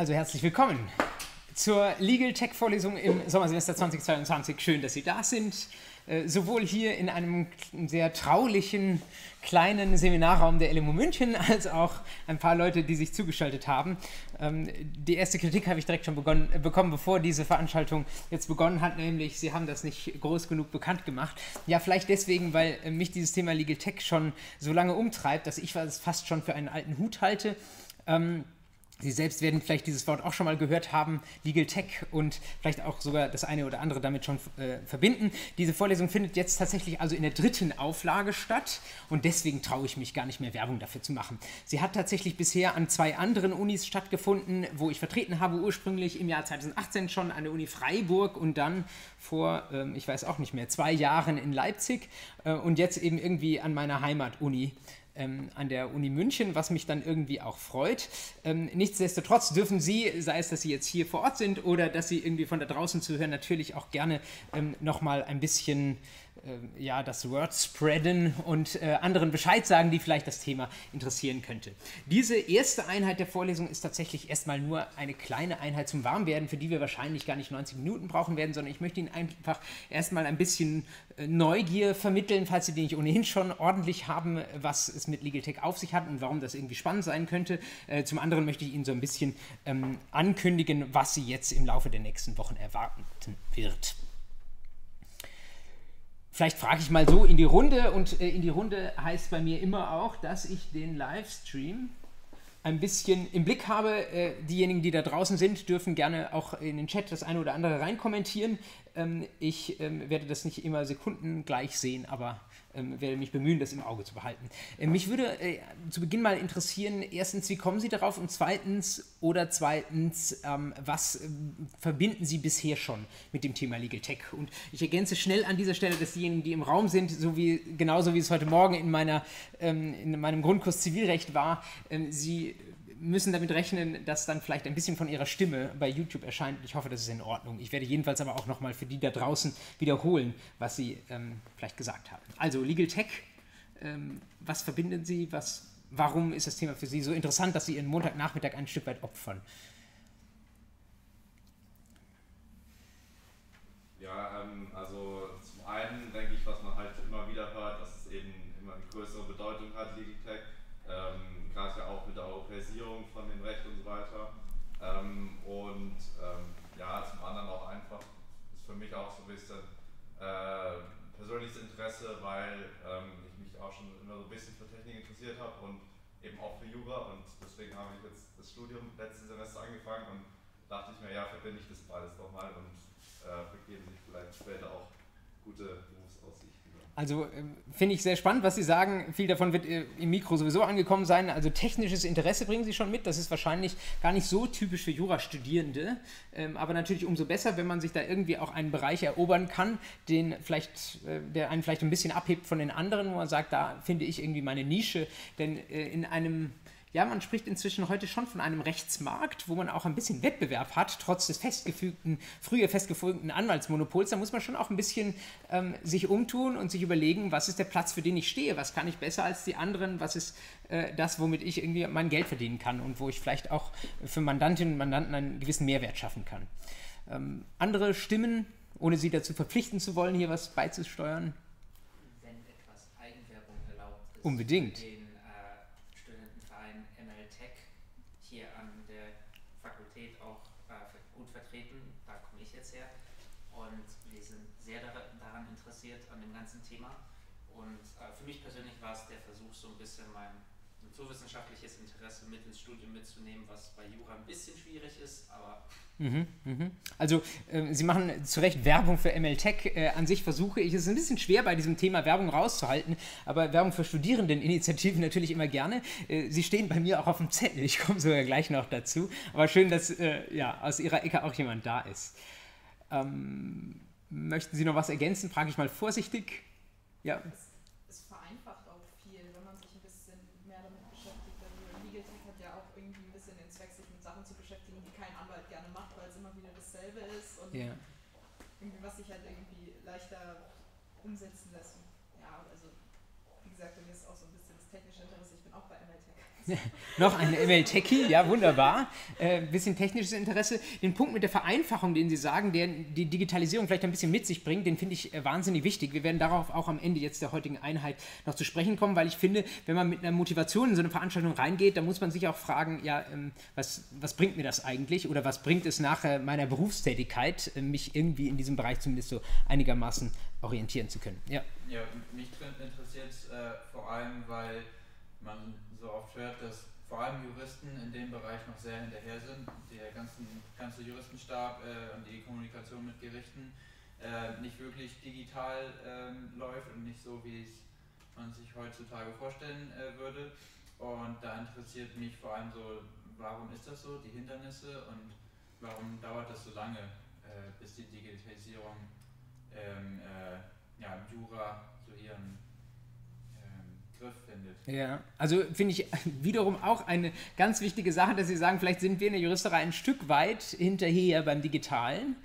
Also herzlich willkommen zur Legal Tech Vorlesung im Sommersemester 2022. Schön, dass Sie da sind. Äh, sowohl hier in einem sehr traulichen kleinen Seminarraum der LMU München als auch ein paar Leute, die sich zugeschaltet haben. Ähm, die erste Kritik habe ich direkt schon begonnen, äh, bekommen, bevor diese Veranstaltung jetzt begonnen hat, nämlich Sie haben das nicht groß genug bekannt gemacht. Ja, vielleicht deswegen, weil äh, mich dieses Thema Legal Tech schon so lange umtreibt, dass ich es fast schon für einen alten Hut halte. Ähm, Sie selbst werden vielleicht dieses Wort auch schon mal gehört haben, Legal Tech und vielleicht auch sogar das eine oder andere damit schon äh, verbinden. Diese Vorlesung findet jetzt tatsächlich also in der dritten Auflage statt und deswegen traue ich mich gar nicht mehr Werbung dafür zu machen. Sie hat tatsächlich bisher an zwei anderen Unis stattgefunden, wo ich vertreten habe, ursprünglich im Jahr 2018 schon an der Uni Freiburg und dann vor, ähm, ich weiß auch nicht mehr, zwei Jahren in Leipzig äh, und jetzt eben irgendwie an meiner Heimatuni ähm, an der Uni München, was mich dann irgendwie auch freut. Ähm, nichtsdestotrotz dürfen Sie, sei es, dass Sie jetzt hier vor Ort sind oder dass Sie irgendwie von da draußen zuhören, natürlich auch gerne ähm, nochmal ein bisschen ja, das Word spreaden und äh, anderen Bescheid sagen, die vielleicht das Thema interessieren könnte. Diese erste Einheit der Vorlesung ist tatsächlich erstmal nur eine kleine Einheit zum Warmwerden, für die wir wahrscheinlich gar nicht 90 Minuten brauchen werden, sondern ich möchte Ihnen einfach erstmal ein bisschen äh, Neugier vermitteln, falls Sie die nicht ohnehin schon ordentlich haben, was es mit Legal Tech auf sich hat und warum das irgendwie spannend sein könnte. Äh, zum anderen möchte ich Ihnen so ein bisschen ähm, ankündigen, was Sie jetzt im Laufe der nächsten Wochen erwarten wird. Vielleicht frage ich mal so in die Runde und äh, in die Runde heißt bei mir immer auch, dass ich den Livestream ein bisschen im Blick habe. Äh, diejenigen, die da draußen sind, dürfen gerne auch in den Chat das eine oder andere reinkommentieren. Ähm, ich ähm, werde das nicht immer sekundengleich sehen, aber ähm, werde mich bemühen, das im Auge zu behalten. Äh, mich würde äh, zu Beginn mal interessieren, erstens, wie kommen Sie darauf und zweitens oder zweitens, ähm, was äh, verbinden Sie bisher schon mit dem Thema Legal Tech? Und ich ergänze schnell an dieser Stelle, dass diejenigen, die im Raum sind, so wie, genauso wie es heute Morgen in, meiner, ähm, in meinem Grundkurs Zivilrecht war, ähm, Sie müssen damit rechnen, dass dann vielleicht ein bisschen von ihrer Stimme bei YouTube erscheint. Ich hoffe, das ist in Ordnung. Ich werde jedenfalls aber auch nochmal für die da draußen wiederholen, was sie ähm, vielleicht gesagt haben. Also Legal Tech, ähm, was verbinden Sie? Was, warum ist das Thema für Sie so interessant, dass Sie Ihren Montagnachmittag ein Stück weit opfern? Ja, ähm, also zum einen denke ich, was man halt immer wieder hört, dass es eben immer eine größere Bedeutung hat, Legal Tech. Ähm, gerade ja auch mit der Europäisierung von dem Recht und so weiter. Ähm, und ähm, ja, zum anderen auch einfach, ist für mich auch so ein bisschen äh, persönliches Interesse, weil ähm, ich mich auch schon immer so ein bisschen für Technik interessiert habe und eben auch für Jura und deswegen habe ich jetzt das Studium letztes Semester angefangen und dachte ich mir, ja, verbinde ich das beides doch mal und äh, begeben sich vielleicht später auch gute also äh, finde ich sehr spannend, was Sie sagen. Viel davon wird äh, im Mikro sowieso angekommen sein. Also technisches Interesse bringen Sie schon mit. Das ist wahrscheinlich gar nicht so typisch für Jurastudierende. Ähm, aber natürlich umso besser, wenn man sich da irgendwie auch einen Bereich erobern kann, den vielleicht, äh, der einen vielleicht ein bisschen abhebt von den anderen, wo man sagt, da finde ich irgendwie meine Nische. Denn in einem ja, man spricht inzwischen heute schon von einem Rechtsmarkt, wo man auch ein bisschen Wettbewerb hat, trotz des festgefügten, früher festgefügten Anwaltsmonopols. Da muss man schon auch ein bisschen ähm, sich umtun und sich überlegen, was ist der Platz, für den ich stehe, was kann ich besser als die anderen, was ist äh, das, womit ich irgendwie mein Geld verdienen kann und wo ich vielleicht auch für Mandantinnen und Mandanten einen gewissen Mehrwert schaffen kann. Ähm, andere Stimmen, ohne sie dazu verpflichten zu wollen, hier was beizusteuern? Wenn etwas Eigenwerbung erlaubt ist. Unbedingt. naturwissenschaftliches Interesse mit ins Studium mitzunehmen, was bei Jura ein bisschen schwierig ist, aber. Mhm, mh. Also, äh, Sie machen zu Recht Werbung für MLTech. Äh, an sich versuche ich, es ist ein bisschen schwer bei diesem Thema Werbung rauszuhalten, aber Werbung für Studierendeninitiativen natürlich immer gerne. Äh, Sie stehen bei mir auch auf dem Zettel, ich komme sogar gleich noch dazu. Aber schön, dass äh, ja, aus Ihrer Ecke auch jemand da ist. Ähm, möchten Sie noch was ergänzen? Frage ich mal vorsichtig. Ja. Es vereinfacht auch viel, wenn man sich ein bisschen mehr damit beschäftigt. Also Legal Tech hat ja auch irgendwie ein bisschen den Zweck, sich mit Sachen zu beschäftigen, die kein Anwalt gerne macht, weil es immer wieder dasselbe ist und yeah. irgendwie was sich halt irgendwie leichter umsetzen lässt. ja, also wie gesagt, bei mir ist auch so ein bisschen das technische Interesse. Ich bin auch bei MLTech. Noch ein ML-Techie, ja, wunderbar. Äh, bisschen technisches Interesse. Den Punkt mit der Vereinfachung, den Sie sagen, der die Digitalisierung vielleicht ein bisschen mit sich bringt, den finde ich äh, wahnsinnig wichtig. Wir werden darauf auch am Ende jetzt der heutigen Einheit noch zu sprechen kommen, weil ich finde, wenn man mit einer Motivation in so eine Veranstaltung reingeht, dann muss man sich auch fragen, ja, ähm, was, was bringt mir das eigentlich oder was bringt es nachher meiner Berufstätigkeit, äh, mich irgendwie in diesem Bereich zumindest so einigermaßen orientieren zu können. Ja. Ja, mich interessiert es äh, vor allem, weil man so oft hört, dass vor allem Juristen in dem Bereich noch sehr hinterher sind. Der ganzen, ganze Juristenstab äh, und die Kommunikation mit Gerichten äh, nicht wirklich digital ähm, läuft und nicht so, wie es man sich heutzutage vorstellen äh, würde. Und da interessiert mich vor allem so, warum ist das so, die Hindernisse und warum dauert das so lange, äh, bis die Digitalisierung ähm, äh, ja, im Jura so ihren Griff findet. Ja, also finde ich wiederum auch eine ganz wichtige Sache, dass Sie sagen, vielleicht sind wir in der Juristerei ein Stück weit hinterher beim Digitalen.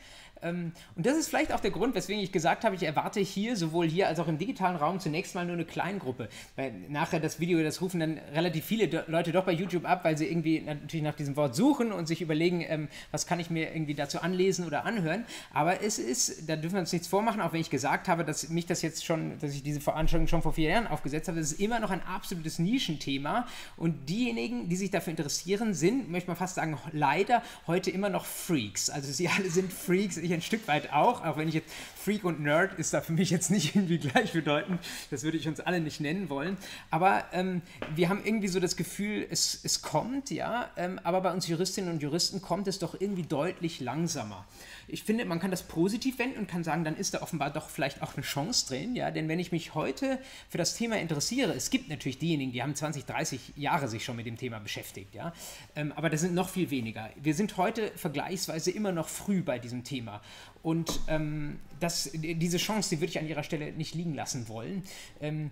Ähm, und das ist vielleicht auch der Grund, weswegen ich gesagt habe, ich erwarte hier, sowohl hier als auch im digitalen Raum, zunächst mal nur eine Kleingruppe. Weil nachher das Video, das rufen dann relativ viele Leute doch bei YouTube ab, weil sie irgendwie natürlich nach diesem Wort suchen und sich überlegen, ähm, was kann ich mir irgendwie dazu anlesen oder anhören. Aber es ist, da dürfen wir uns nichts vormachen, auch wenn ich gesagt habe, dass mich das jetzt schon, dass ich diese Veranstaltung schon vor vier Jahren aufgesetzt habe, das ist immer noch ein absolutes Nischenthema. Und diejenigen, die sich dafür interessieren, sind, möchte man fast sagen, leider heute immer noch Freaks. Also sie alle sind Freaks ich ein Stück weit auch, auch wenn ich jetzt Freak und Nerd ist da für mich jetzt nicht irgendwie gleichbedeutend, das würde ich uns alle nicht nennen wollen, aber ähm, wir haben irgendwie so das Gefühl, es, es kommt, ja, ähm, aber bei uns Juristinnen und Juristen kommt es doch irgendwie deutlich langsamer. Ich finde, man kann das positiv wenden und kann sagen, dann ist da offenbar doch vielleicht auch eine Chance drin, ja, denn wenn ich mich heute für das Thema interessiere, es gibt natürlich diejenigen, die haben 20, 30 Jahre sich schon mit dem Thema beschäftigt, ja, ähm, aber das sind noch viel weniger. Wir sind heute vergleichsweise immer noch früh bei diesem Thema und ähm, das, diese Chance, die würde ich an Ihrer Stelle nicht liegen lassen wollen. Ähm,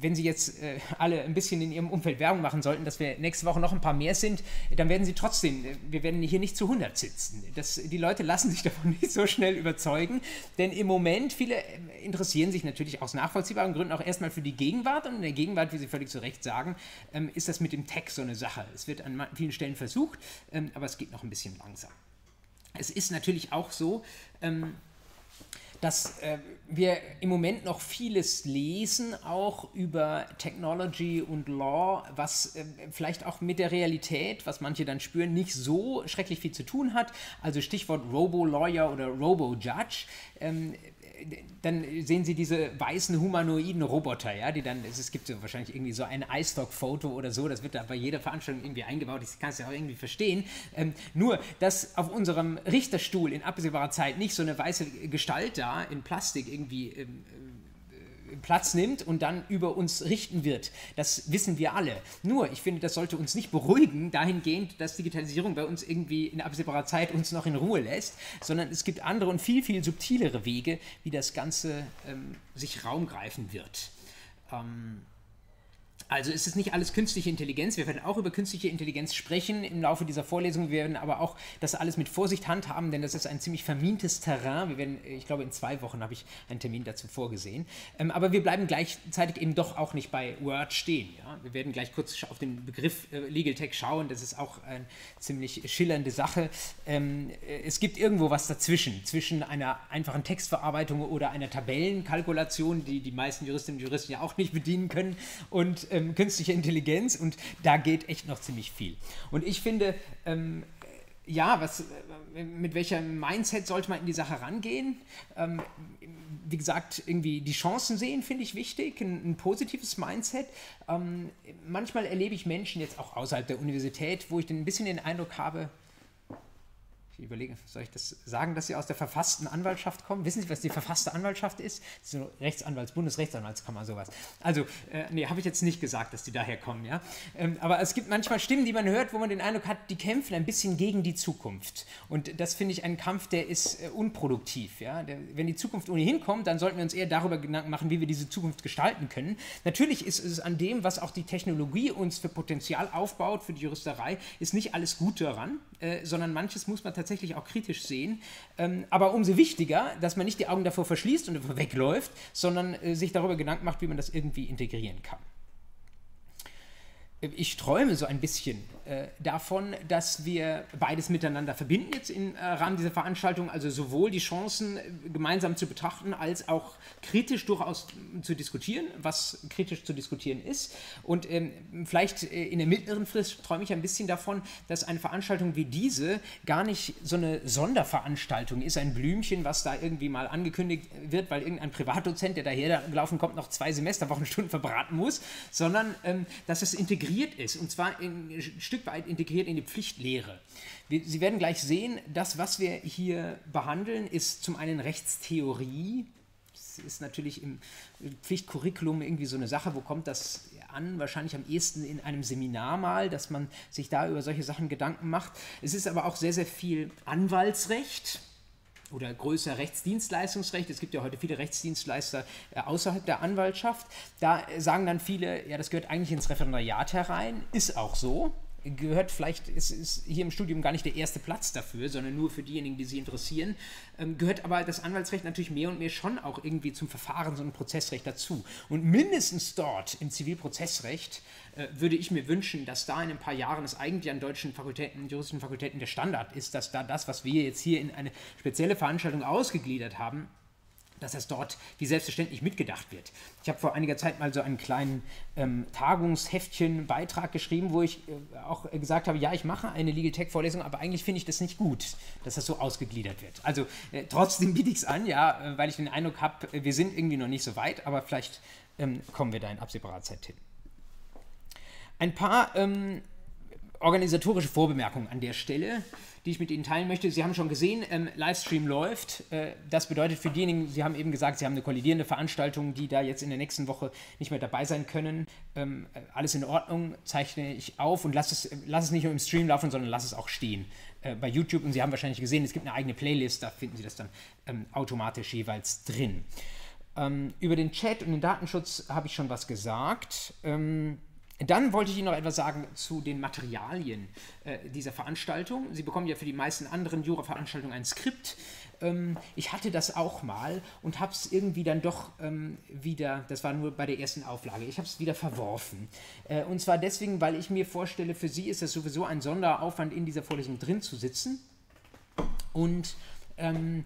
wenn Sie jetzt äh, alle ein bisschen in Ihrem Umfeld Werbung machen sollten, dass wir nächste Woche noch ein paar mehr sind, dann werden Sie trotzdem, wir werden hier nicht zu 100 sitzen. Das, die Leute lassen sich davon nicht so schnell überzeugen, denn im Moment, viele äh, interessieren sich natürlich aus nachvollziehbaren Gründen auch erstmal für die Gegenwart und in der Gegenwart, wie Sie völlig zu Recht sagen, ähm, ist das mit dem Tech so eine Sache. Es wird an vielen Stellen versucht, ähm, aber es geht noch ein bisschen langsam. Es ist natürlich auch so, ähm, dass äh, wir im Moment noch vieles lesen, auch über Technology und Law, was äh, vielleicht auch mit der Realität, was manche dann spüren, nicht so schrecklich viel zu tun hat. Also Stichwort Robo-Lawyer oder Robo-Judge. Ähm, dann sehen Sie diese weißen humanoiden Roboter, ja, die dann, es gibt so wahrscheinlich irgendwie so ein iStock-Foto oder so, das wird da bei jeder Veranstaltung irgendwie eingebaut, ich kann es ja auch irgendwie verstehen. Ähm, nur, dass auf unserem Richterstuhl in absehbarer Zeit nicht so eine weiße Gestalt da in Plastik irgendwie ähm, Platz nimmt und dann über uns richten wird. Das wissen wir alle. Nur, ich finde, das sollte uns nicht beruhigen, dahingehend, dass Digitalisierung bei uns irgendwie in absehbarer Zeit uns noch in Ruhe lässt, sondern es gibt andere und viel, viel subtilere Wege, wie das Ganze ähm, sich Raum greifen wird. Ähm, also ist es nicht alles künstliche Intelligenz. Wir werden auch über künstliche Intelligenz sprechen im Laufe dieser Vorlesung. Wir werden aber auch das alles mit Vorsicht handhaben, denn das ist ein ziemlich vermintes Terrain. Wir werden, ich glaube, in zwei Wochen habe ich einen Termin dazu vorgesehen. Ähm, aber wir bleiben gleichzeitig eben doch auch nicht bei Word stehen. Ja? Wir werden gleich kurz auf den Begriff äh, Legal Tech schauen. Das ist auch eine ziemlich schillernde Sache. Ähm, äh, es gibt irgendwo was dazwischen, zwischen einer einfachen Textverarbeitung oder einer Tabellenkalkulation, die die meisten Juristinnen und Juristen ja auch nicht bedienen können, und ähm, künstliche Intelligenz und da geht echt noch ziemlich viel. Und ich finde, ähm, ja, was, äh, mit welchem Mindset sollte man in die Sache rangehen? Ähm, wie gesagt, irgendwie die Chancen sehen, finde ich wichtig, ein, ein positives Mindset. Ähm, manchmal erlebe ich Menschen jetzt auch außerhalb der Universität, wo ich dann ein bisschen den Eindruck habe, ich überlege, soll ich das sagen, dass Sie aus der verfassten Anwaltschaft kommen? Wissen Sie, was die verfasste Anwaltschaft ist? Das ist so Rechtsanwalts, Bundesrechtsanwaltskammer, sowas. Also, äh, nee, habe ich jetzt nicht gesagt, dass die daher kommen, ja. Ähm, aber es gibt manchmal Stimmen, die man hört, wo man den Eindruck hat, die kämpfen ein bisschen gegen die Zukunft. Und das finde ich einen Kampf, der ist äh, unproduktiv, ja. Der, wenn die Zukunft ohnehin kommt, dann sollten wir uns eher darüber Gedanken machen, wie wir diese Zukunft gestalten können. Natürlich ist es an dem, was auch die Technologie uns für Potenzial aufbaut, für die Juristerei, ist nicht alles gut daran, äh, sondern manches muss man tatsächlich tatsächlich auch kritisch sehen. Ähm, aber umso wichtiger, dass man nicht die Augen davor verschließt und wegläuft, sondern äh, sich darüber Gedanken macht, wie man das irgendwie integrieren kann ich träume so ein bisschen äh, davon, dass wir beides miteinander verbinden jetzt im äh, Rahmen dieser Veranstaltung, also sowohl die Chancen äh, gemeinsam zu betrachten, als auch kritisch durchaus zu diskutieren, was kritisch zu diskutieren ist. Und ähm, vielleicht äh, in der mittleren Frist träume ich ein bisschen davon, dass eine Veranstaltung wie diese gar nicht so eine Sonderveranstaltung ist, ein Blümchen, was da irgendwie mal angekündigt wird, weil irgendein Privatdozent, der daher gelaufen kommt, noch zwei Semesterwochenstunden verbraten muss, sondern ähm, dass es integriert integriert ist, und zwar in, ein Stück weit integriert in die Pflichtlehre. Wir, Sie werden gleich sehen, das, was wir hier behandeln, ist zum einen Rechtstheorie. Das ist natürlich im Pflichtcurriculum irgendwie so eine Sache, wo kommt das an? Wahrscheinlich am ehesten in einem Seminar mal, dass man sich da über solche Sachen Gedanken macht. Es ist aber auch sehr, sehr viel Anwaltsrecht oder größer Rechtsdienstleistungsrecht. Es gibt ja heute viele Rechtsdienstleister äh, außerhalb der Anwaltschaft. Da sagen dann viele, ja, das gehört eigentlich ins Referendariat herein. Ist auch so gehört vielleicht, ist, ist hier im Studium gar nicht der erste Platz dafür, sondern nur für diejenigen, die sich interessieren, ähm, gehört aber das Anwaltsrecht natürlich mehr und mehr schon auch irgendwie zum Verfahrens- und Prozessrecht dazu. Und mindestens dort im Zivilprozessrecht äh, würde ich mir wünschen, dass da in ein paar Jahren es eigentlich an deutschen Fakultäten, juristischen Fakultäten der Standard ist, dass da das, was wir jetzt hier in eine spezielle Veranstaltung ausgegliedert haben, dass das dort wie selbstverständlich mitgedacht wird. Ich habe vor einiger Zeit mal so einen kleinen ähm, Tagungsheftchen Beitrag geschrieben, wo ich äh, auch gesagt habe, ja, ich mache eine Legal Tech Vorlesung, aber eigentlich finde ich das nicht gut, dass das so ausgegliedert wird. Also äh, trotzdem biete ich es an, ja, äh, weil ich den Eindruck habe, äh, wir sind irgendwie noch nicht so weit, aber vielleicht ähm, kommen wir da in absehbarer Zeit hin. Ein paar ähm, organisatorische Vorbemerkungen an der Stelle die ich mit Ihnen teilen möchte. Sie haben schon gesehen, ähm, Livestream läuft. Äh, das bedeutet für diejenigen, Sie haben eben gesagt, Sie haben eine kollidierende Veranstaltung, die da jetzt in der nächsten Woche nicht mehr dabei sein können. Ähm, äh, alles in Ordnung, zeichne ich auf und lasse es, äh, lass es nicht nur im Stream laufen, sondern lasse es auch stehen äh, bei YouTube. Und Sie haben wahrscheinlich gesehen, es gibt eine eigene Playlist, da finden Sie das dann ähm, automatisch jeweils drin. Ähm, über den Chat und den Datenschutz habe ich schon was gesagt. Dann wollte ich Ihnen noch etwas sagen zu den Materialien äh, dieser Veranstaltung. Sie bekommen ja für die meisten anderen Jura-Veranstaltungen ein Skript. Ähm, ich hatte das auch mal und habe es irgendwie dann doch ähm, wieder, das war nur bei der ersten Auflage, ich habe es wieder verworfen. Äh, und zwar deswegen, weil ich mir vorstelle, für Sie ist es sowieso ein Sonderaufwand, in dieser Vorlesung drin zu sitzen. Und ähm,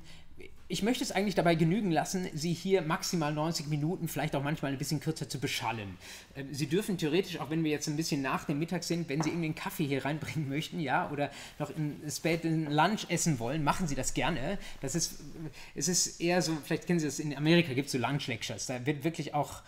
ich möchte es eigentlich dabei genügen lassen, Sie hier maximal 90 Minuten, vielleicht auch manchmal ein bisschen kürzer zu beschallen. Ähm, Sie dürfen theoretisch, auch wenn wir jetzt ein bisschen nach dem Mittag sind, wenn Sie irgendwie einen Kaffee hier reinbringen möchten, ja, oder noch in späten Lunch essen wollen, machen Sie das gerne. Das ist, es ist eher so, vielleicht kennen Sie das, in Amerika gibt es so Lunch Lectures, da wird wirklich auch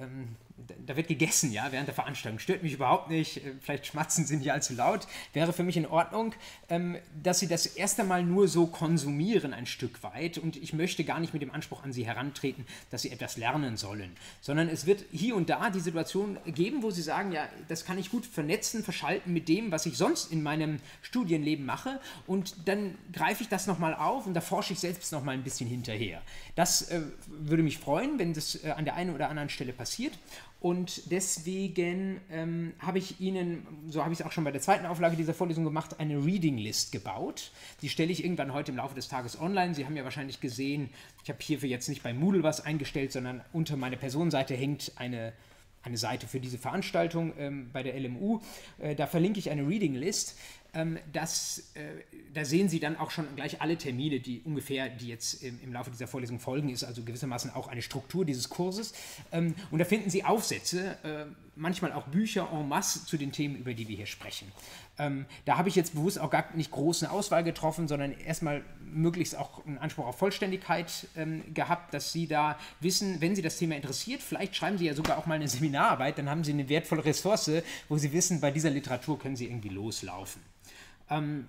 ähm, da wird gegessen, ja, während der Veranstaltung. Stört mich überhaupt nicht. Äh, vielleicht schmatzen sie nicht allzu laut. Wäre für mich in Ordnung, ähm, dass sie das erst einmal nur so konsumieren, ein Stück weit. Und ich möchte gar nicht mit dem Anspruch an sie herantreten, dass sie etwas lernen sollen. Sondern es wird hier und da die Situation geben, wo sie sagen, ja, das kann ich gut vernetzen, verschalten mit dem, was ich sonst in meinem Studienleben mache. Und dann greife ich das nochmal auf und da forsche ich selbst nochmal ein bisschen hinterher. Das äh, würde mich freuen, wenn das äh, an der einen oder anderen Stelle passiert. Und deswegen ähm, habe ich Ihnen, so habe ich es auch schon bei der zweiten Auflage dieser Vorlesung gemacht, eine Reading List gebaut. Die stelle ich irgendwann heute im Laufe des Tages online. Sie haben ja wahrscheinlich gesehen, ich habe hierfür jetzt nicht bei Moodle was eingestellt, sondern unter meiner Personenseite hängt eine, eine Seite für diese Veranstaltung ähm, bei der LMU. Äh, da verlinke ich eine Reading List. Ähm, das, äh, da sehen Sie dann auch schon gleich alle Termine, die ungefähr, die jetzt im, Laufe dieser Vorlesung folgen, ist also gewissermaßen auch eine Struktur dieses Kurses. Ähm, und da finden Sie Aufsätze, äh, manchmal auch Bücher en masse zu den Themen, über die wir hier sprechen. Ähm, da habe ich jetzt bewusst auch gar nicht große Auswahl getroffen, sondern erstmal möglichst auch einen Anspruch auf Vollständigkeit ähm, gehabt, dass Sie da wissen, wenn Sie das Thema interessiert, vielleicht schreiben Sie ja sogar auch mal eine Seminararbeit, dann haben Sie eine wertvolle Ressource, wo Sie wissen, bei dieser Literatur können Sie irgendwie loslaufen. Ähm,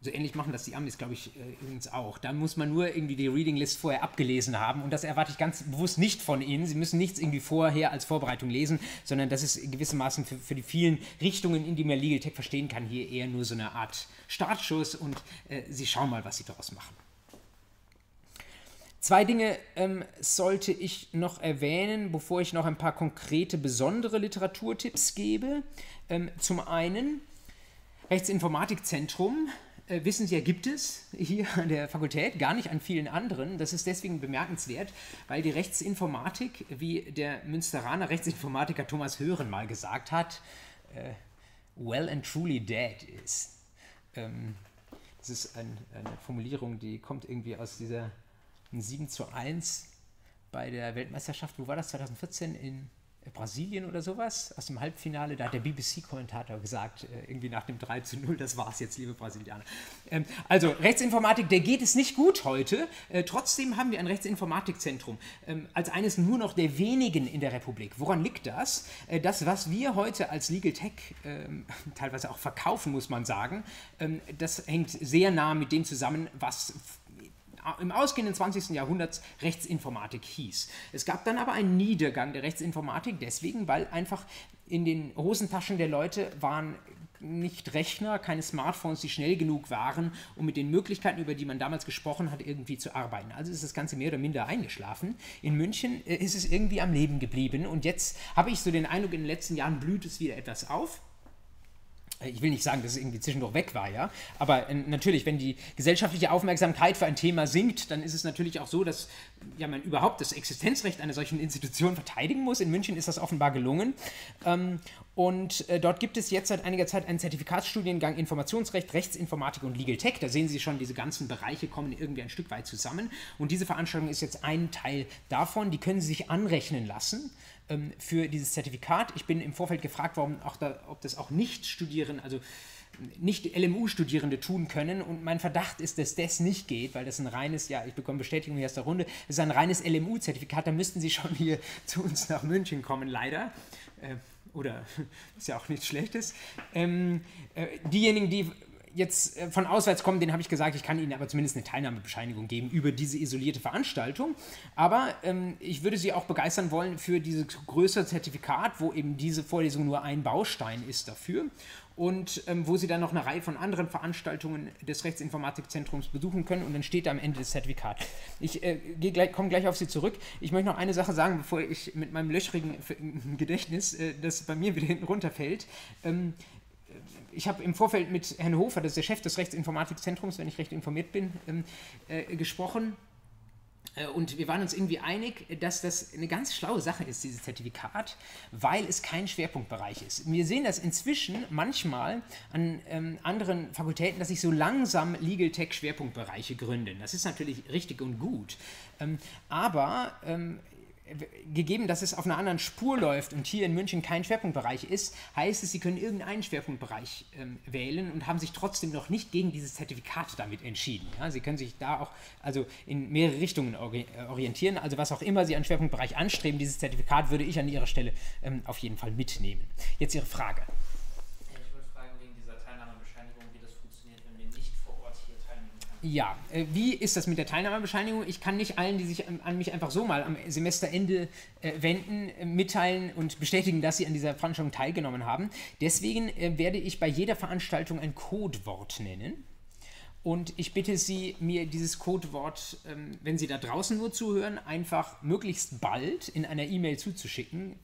so ähnlich machen das die Amis, glaube ich, äh, übrigens auch. Da muss man nur irgendwie die Reading List vorher abgelesen haben und das erwarte ich ganz bewusst nicht von Ihnen. Sie müssen nichts irgendwie vorher als Vorbereitung lesen, sondern das ist gewissermaßen für, für die vielen Richtungen, in die man Legal Tech verstehen kann, hier eher nur so eine Art Startschuss und äh, Sie schauen mal, was Sie daraus machen. Zwei Dinge ähm, sollte ich noch erwähnen, bevor ich noch ein paar konkrete, besondere Literaturtipps gebe. Ähm, zum einen Rechtsinformatikzentrum äh, wissen Sie gibt es hier an der Fakultät, gar nicht an vielen anderen. Das ist deswegen bemerkenswert, weil die Rechtsinformatik, wie der Münsteraner Rechtsinformatiker Thomas Hören mal gesagt hat, äh, well and truly dead ist. Ähm, das ist ein, eine Formulierung, die kommt irgendwie aus dieser 7 zu 1 bei der Weltmeisterschaft, wo war das, 2014 in Brasilien oder sowas, aus dem Halbfinale, da hat der BBC-Kommentator gesagt, äh, irgendwie nach dem 3 zu 0, das war's jetzt, liebe Brasilianer. Ähm, also Rechtsinformatik, der geht es nicht gut heute, äh, trotzdem haben wir ein Rechtsinformatikzentrum, ähm, als eines nur noch der wenigen in der Republik. Woran liegt das? Äh, das, was wir heute als Legal Tech ähm, teilweise auch verkaufen, muss man sagen, das hängt sehr nah mit dem zusammen, was im ausgehenden 20. Jahrhundert Rechtsinformatik hieß. Es gab dann aber einen Niedergang der Rechtsinformatik deswegen, weil einfach in den Hosentaschen der Leute waren nicht Rechner, keine Smartphones, die schnell genug waren, um mit den Möglichkeiten, über die man damals gesprochen hat, irgendwie zu arbeiten. Also ist das Ganze mehr oder minder eingeschlafen. In München äh, ist es irgendwie am Leben geblieben und jetzt habe ich so den Eindruck, in den letzten Jahren blüht es wieder etwas auf ich will nicht sagen, dass es irgendwie zwischendurch weg war, ja, aber äh, natürlich, wenn die gesellschaftliche Aufmerksamkeit für ein Thema sinkt, dann ist es natürlich auch so, dass ja, man überhaupt das Existenzrecht einer solchen Institution verteidigen muss. In München ist das offenbar gelungen. Ähm, und äh, dort gibt es jetzt seit einiger Zeit einen Zertifikatsstudiengang Informationsrecht, Rechtsinformatik und Legal Tech. Da sehen Sie schon, diese ganzen Bereiche kommen irgendwie ein Stück weit zusammen. Und diese Veranstaltung ist jetzt ein Teil davon. Die können Sie sich anrechnen lassen ähm, für dieses Zertifikat. Ich bin im Vorfeld gefragt worden, da, ob das auch nicht studieren, also nicht LMU-Studierende tun können. Und mein Verdacht ist, dass das nicht geht, weil das ein reines, ja, ich bekomme Bestätigung hier aus der Runde, das ist ein reines LMU-Zertifikat. Da müssten Sie schon hier zu uns nach München kommen, leider. Äh, oder ist ja auch nichts Schlechtes. Ähm, äh, diejenigen, die jetzt äh, von auswärts kommen, den habe ich gesagt, ich kann Ihnen aber zumindest eine Teilnahmebescheinigung geben über diese isolierte Veranstaltung. Aber ähm, ich würde Sie auch begeistern wollen für dieses größere Zertifikat, wo eben diese Vorlesung nur ein Baustein ist dafür und ähm, wo Sie dann noch eine Reihe von anderen Veranstaltungen des Rechtsinformatikzentrums besuchen können und dann steht da am Ende das Zertifikat. Ich äh, gleich, komme gleich auf Sie zurück. Ich möchte noch eine Sache sagen, bevor ich mit meinem löchrigen Gedächtnis, äh, das bei mir wieder hinten runterfällt. Ähm, ich habe im Vorfeld mit Herrn Hofer, das ist der Chef des Rechtsinformatikzentrums, wenn ich recht informiert bin, ähm, äh, gesprochen. Äh, und wir waren uns irgendwie einig, dass das eine ganz schlaue Sache ist, dieses Zertifikat, weil es kein Schwerpunktbereich ist. Wir sehen das inzwischen manchmal an ähm, anderen Fakultäten, dass sich so langsam Legal Tech Schwerpunktbereiche gründen. Das ist natürlich richtig und gut. Ähm, aber ähm, gegeben, dass es auf einer anderen Spur läuft und hier in München kein Schwerpunktbereich ist, heißt es, Sie können irgendeinen Schwerpunktbereich ähm, wählen und haben sich trotzdem noch nicht gegen dieses Zertifikat damit entschieden. Ja, Sie können sich da auch also in mehrere Richtungen äh, orientieren. Also was auch immer Sie an Schwerpunktbereich anstreben, dieses Zertifikat würde ich an Ihrer Stelle ähm, auf jeden Fall mitnehmen. Jetzt Ihre Frage. Ja, äh, wie ist das mit der Teilnahmebescheinigung? Ich kann nicht allen, die sich an mich einfach so mal am Semesterende äh, wenden, äh, mitteilen und bestätigen, dass sie an dieser Veranstaltung teilgenommen haben. Deswegen werde ich bei jeder Veranstaltung ein Codewort nennen. Und ich bitte Sie, mir dieses Codewort, ähm, wenn Sie da draußen nur zuhören, einfach möglichst bald in einer E-Mail zuzuschicken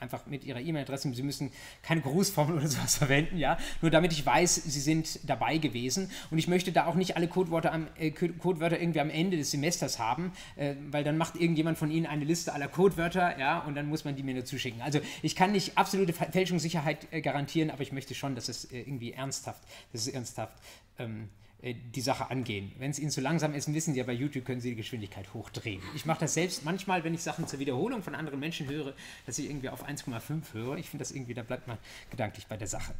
einfach mit ihrer E-Mail-Adresse. Sie müssen keine Grußformel oder sowas verwenden, ja. Nur damit ich weiß, sie sind dabei gewesen. Und ich möchte da auch nicht alle Codewörter, am, äh, Codewörter irgendwie am Ende des Semesters haben, äh, weil dann macht irgendjemand von Ihnen eine Liste aller Codewörter, ja, und dann muss man die mir nur zuschicken. Also ich kann nicht absolute Fälschungssicherheit äh, garantieren, aber ich möchte schon, dass es äh, irgendwie ernsthaft, dass es ernsthaft ähm, äh, die Sache angehen. Wenn es Ihnen zu langsam ist, wissen Sie ja, bei YouTube können Sie die Geschwindigkeit hochdrehen. Ich mache das selbst manchmal, wenn ich Sachen zur Wiederholung von anderen Menschen höre, dass ich irgendwie auf 1,5 höre. Ich finde das irgendwie, da bleibt man gedanklich bei der Sache.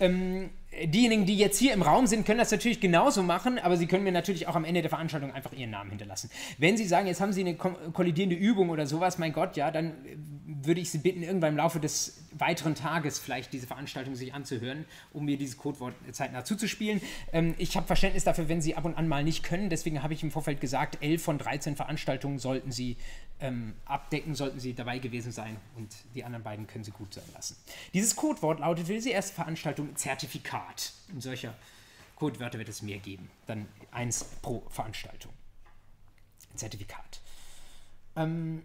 Ähm, diejenigen, die jetzt hier im Raum sind, können das natürlich genauso machen, aber Sie können mir natürlich auch am Ende der Veranstaltung einfach Ihren Namen hinterlassen. Wenn Sie sagen, jetzt haben Sie eine kollidierende Übung oder sowas, mein Gott, ja, dann würde ich Sie bitten, irgendwann im Laufe des weiteren Tages vielleicht diese Veranstaltung sich anzuhören, um mir dieses Codewort zeitnah zuzuspielen. Ähm, ich habe Verständnis dafür, wenn Sie ab und an mal nicht können, deswegen habe ich im Vorfeld gesagt, 11 von 13 Veranstaltungen sollten Sie ähm, abdecken, sollten Sie dabei gewesen sein und die anderen beiden können Sie gut sein lassen. Dieses Codewort lautet für diese erste Veranstaltung Zertifikat. Und solcher Codewörter wird es mehr geben, dann eins pro Veranstaltung. Zertifikat. Ähm,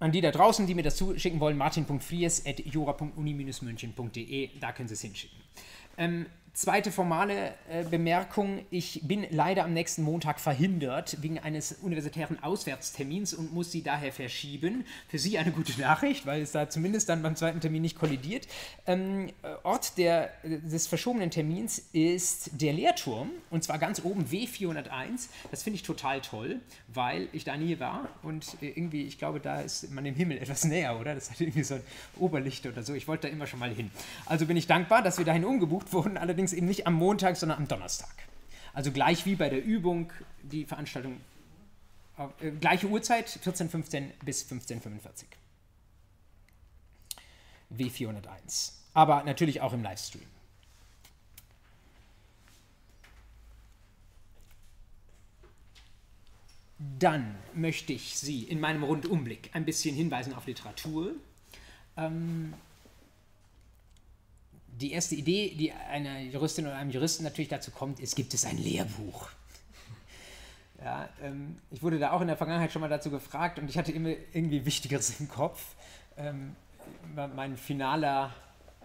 an die da draußen, die mir das zuschicken wollen, martin.fries.jura.uni-münchen.de, da können Sie es hinschicken. Ähm, Zweite formale äh, Bemerkung. Ich bin leider am nächsten Montag verhindert wegen eines universitären Auswärtstermins und muss sie daher verschieben. Für Sie eine gute Nachricht, weil es da zumindest dann beim zweiten Termin nicht kollidiert. Ähm, äh, Ort der, des verschobenen Termins ist der Lehrturm und zwar ganz oben W401. Das finde ich total toll, weil ich da nie war und äh, irgendwie, ich glaube, da ist man dem Himmel etwas näher, oder? Das hat irgendwie so ein Oberlicht oder so. Ich wollte da immer schon mal hin. Also bin ich dankbar, dass wir dahin umgebucht wurden, allerdings eben nicht am Montag, sondern am Donnerstag. Also gleich wie bei der Übung, die Veranstaltung, äh, gleiche Uhrzeit, 14.15 bis 15.45. W401. Aber natürlich auch im Livestream. Dann möchte ich Sie in meinem Rundumblick ein bisschen hinweisen auf Literatur. Ähm, die erste Idee, die einer Juristin oder einem Juristen natürlich dazu kommt, ist, gibt es ein Lehrbuch? Ja, ähm, ich wurde da auch in der Vergangenheit schon mal dazu gefragt und ich hatte immer irgendwie Wichtigeres im Kopf. Ähm, mein finaler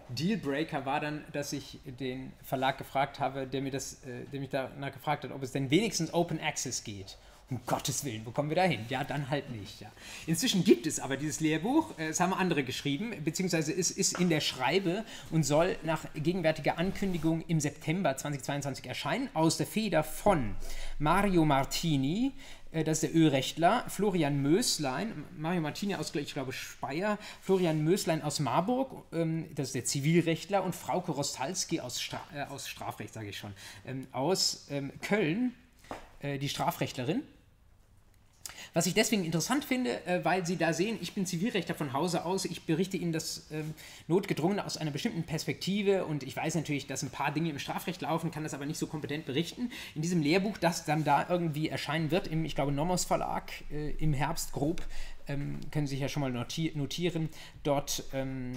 Dealbreaker war dann, dass ich den Verlag gefragt habe, der, mir das, äh, der mich danach gefragt hat, ob es denn wenigstens Open Access geht. Um Gottes Willen, wo kommen wir da hin? Ja, dann halt nicht. Ja. Inzwischen gibt es aber dieses Lehrbuch, äh, es haben andere geschrieben, beziehungsweise es ist in der Schreibe und soll nach gegenwärtiger Ankündigung im September 2022 erscheinen, aus der Feder von Mario Martini, äh, das ist der Ölrechtler, Florian Möslein, Mario Martini aus, ich glaube, Speyer, Florian Möslein aus Marburg, ähm, das ist der Zivilrechtler, und Frauke Rostalski aus, Stra äh, aus Strafrecht, sage ich schon, ähm, aus ähm, Köln, äh, die Strafrechtlerin. Was ich deswegen interessant finde, äh, weil Sie da sehen, ich bin Zivilrechtler von Hause aus, ich berichte Ihnen das ähm, notgedrungen aus einer bestimmten Perspektive und ich weiß natürlich, dass ein paar Dinge im Strafrecht laufen, kann das aber nicht so kompetent berichten. In diesem Lehrbuch, das dann da irgendwie erscheinen wird, im, ich glaube, Nomos Verlag äh, im Herbst grob, ähm, können Sie sich ja schon mal notieren, dort ähm, äh,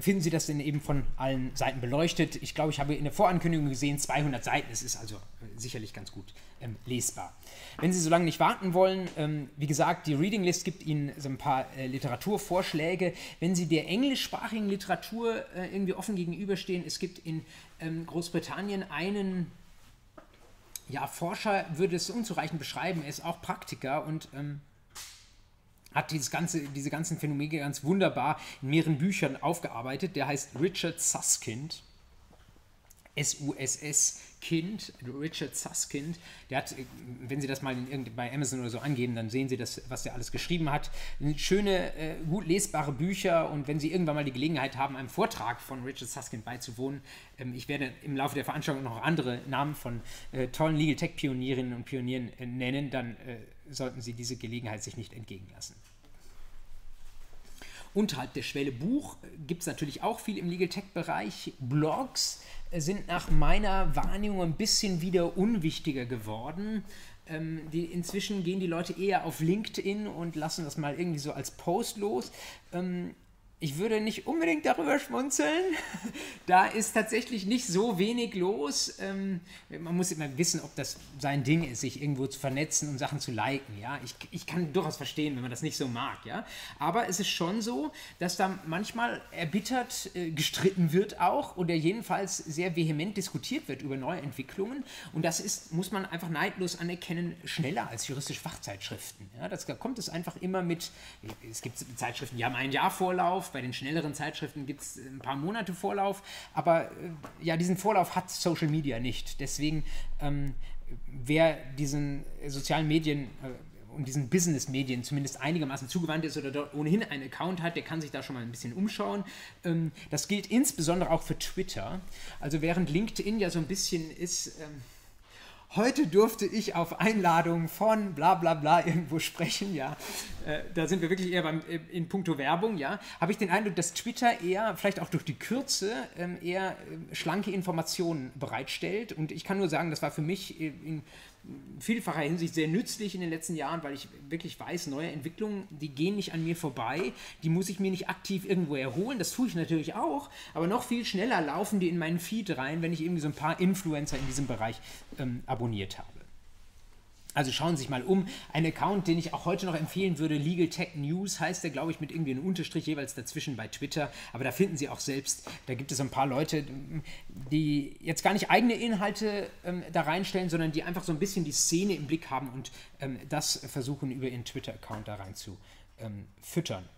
finden Sie das denn eben von allen Seiten beleuchtet. Ich glaube, ich habe in der Vorankündigung gesehen, 200 Seiten, es ist also äh, sicherlich ganz gut ähm, lesbar. Wenn Sie so lange nicht warten wollen, ähm, wie gesagt, die Reading List gibt Ihnen so ein paar äh, Literaturvorschläge. Wenn Sie der englischsprachigen Literatur äh, irgendwie offen gegenüberstehen, es gibt in ähm, Großbritannien einen ja, Forscher, würde es unzureichend beschreiben, er ist auch Praktiker und ähm, hat dieses ganze, diese ganzen Phänomene ganz wunderbar in mehreren Büchern aufgearbeitet. Der heißt Richard Susskind. S-U-S-S Kind, Richard Susskind, der hat, wenn Sie das mal in, bei Amazon oder so angeben, dann sehen Sie das, was der alles geschrieben hat. Schöne, äh, gut lesbare Bücher und wenn Sie irgendwann mal die Gelegenheit haben, einem Vortrag von Richard Susskind beizuwohnen, ähm, ich werde im Laufe der Veranstaltung noch andere Namen von äh, tollen Legal Tech Pionierinnen und Pionieren äh, nennen, dann sollten Sie diese Gelegenheit sich nicht entgehen lassen. Unterhalb der Schwelle Buch gibt es natürlich auch viel im Legal Tech-Bereich. Blogs äh, sind nach meiner Wahrnehmung ein bisschen wieder unwichtiger geworden. Ähm, die, inzwischen gehen die Leute eher auf LinkedIn und lassen das mal irgendwie so als Post los. Ähm, ich würde nicht unbedingt darüber schmunzeln. da ist tatsächlich nicht so wenig los. Ähm, man muss immer wissen, ob das sein Ding ist, sich irgendwo zu vernetzen und Sachen zu liken. Ja? Ich, ich kann durchaus verstehen, wenn man das nicht so mag. Ja? Aber es ist schon so, dass da manchmal erbittert äh, gestritten wird auch oder jedenfalls sehr vehement diskutiert wird über neue Entwicklungen. Und das ist, muss man einfach neidlos anerkennen, schneller als juristische Fachzeitschriften. Ja? Das, da kommt es einfach immer mit, es gibt Zeitschriften, die haben einen Jahr Vorlauf, Vorlauf. Bei den schnelleren Zeitschriften gibt es ein paar Monate Vorlauf. Aber äh, ja, diesen Vorlauf hat Social Media nicht. Deswegen, ähm, wer diesen sozialen Medien äh, und diesen Business-Medien zumindest einigermaßen zugewandt ist oder dort ohnehin einen Account hat, der kann sich da schon mal ein bisschen umschauen. Ähm, das gilt insbesondere auch für Twitter. Also während LinkedIn ja so ein bisschen ist. Ähm, heute durfte ich auf Einladung von bla bla bla irgendwo sprechen, ja. Äh, da sind wir wirklich eher beim, äh, in puncto Werbung, ja. Habe ich den Eindruck, dass Twitter eher, vielleicht auch durch die Kürze, ähm, eher äh, schlanke Informationen bereitstellt. Und ich kann nur sagen, das war für mich in vielfacher Hinsicht sehr nützlich in den letzten Jahren, weil ich wirklich weiß, neue Entwicklungen, die gehen nicht an mir vorbei, die muss ich mir nicht aktiv irgendwo erholen, das tue ich natürlich auch, aber noch viel schneller laufen die in meinen Feed rein, wenn ich irgendwie so ein paar Influencer in diesem Bereich ähm, abonniert habe. Also schauen Sie sich mal um. Ein Account, den ich auch heute noch empfehlen würde, Legal Tech News heißt der, glaube ich, mit irgendwie einem Unterstrich jeweils dazwischen bei Twitter. Aber da finden Sie auch selbst, da gibt es ein paar Leute, die jetzt gar nicht eigene Inhalte ähm, da reinstellen, sondern die einfach so ein bisschen die Szene im Blick haben und ähm, das versuchen über ihren Twitter-Account da rein zu ähm, füttern.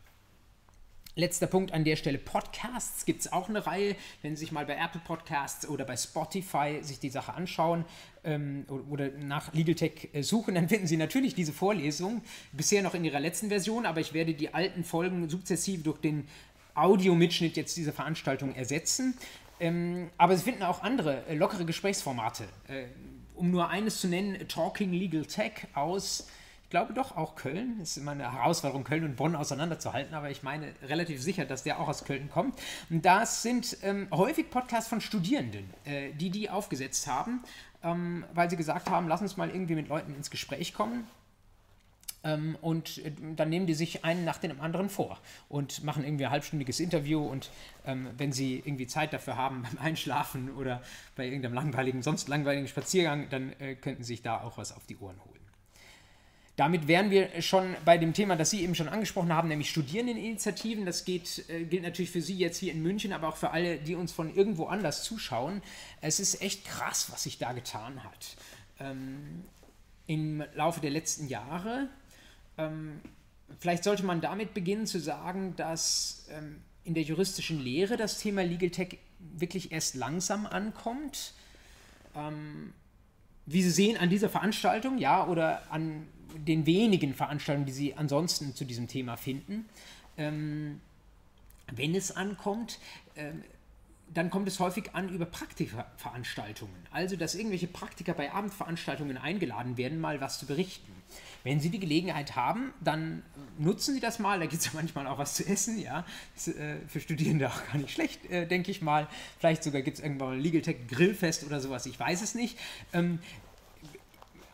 Letzter Punkt an der Stelle, Podcasts gibt es auch eine Reihe. Wenn Sie sich mal bei Apple Podcasts oder bei Spotify sich die Sache anschauen ähm, oder nach Legal Tech äh, suchen, dann finden Sie natürlich diese Vorlesung, bisher noch in ihrer letzten Version, aber ich werde die alten Folgen sukzessiv durch den Audiomitschnitt jetzt dieser Veranstaltung ersetzen. Ähm, aber Sie finden auch andere äh, lockere Gesprächsformate. Äh, um nur eines zu nennen, Talking Legal Tech aus ich glaube doch auch Köln. Ist immer eine Herausforderung, Köln und Bonn auseinanderzuhalten, aber ich meine relativ sicher, dass der auch aus Köln kommt. Und das sind ähm, häufig Podcasts von Studierenden, äh, die die aufgesetzt haben, ähm, weil sie gesagt haben, lass uns mal irgendwie mit Leuten ins Gespräch kommen. Ähm, und äh, dann nehmen die sich einen nach dem anderen vor und machen irgendwie ein halbstündiges Interview und ähm, wenn sie irgendwie Zeit dafür haben beim Einschlafen oder bei irgendeinem langweiligen, sonst langweiligen Spaziergang, dann äh, könnten sie sich da auch was auf die Ohren holen. Damit wären wir schon bei dem Thema, das Sie eben schon angesprochen haben, nämlich Studierendeninitiativen. Das geht, äh, gilt natürlich für Sie jetzt hier in München, aber auch für alle, die uns von irgendwo anders zuschauen. Es ist echt krass, was sich da getan hat. Ähm, Im Laufe der letzten Jahre. Ähm, vielleicht sollte man damit beginnen zu sagen, dass ähm, in der juristischen Lehre das Thema Legal Tech wirklich erst langsam ankommt. Ähm, wie Sie sehen an dieser Veranstaltung, ja, oder an den wenigen Veranstaltungen, die Sie ansonsten zu diesem Thema finden. Ähm, wenn es ankommt, ähm, dann kommt es häufig an über Praktikveranstaltungen. Also, dass irgendwelche Praktiker bei Abendveranstaltungen eingeladen werden, mal was zu berichten. Wenn Sie die Gelegenheit haben, dann nutzen Sie das mal. Da gibt es ja manchmal auch was zu essen, ja. Ist, äh, für Studierende auch gar nicht schlecht, äh, denke ich mal. Vielleicht sogar gibt es irgendwann ein Legal Tech Grillfest oder sowas, ich weiß es nicht. Ähm,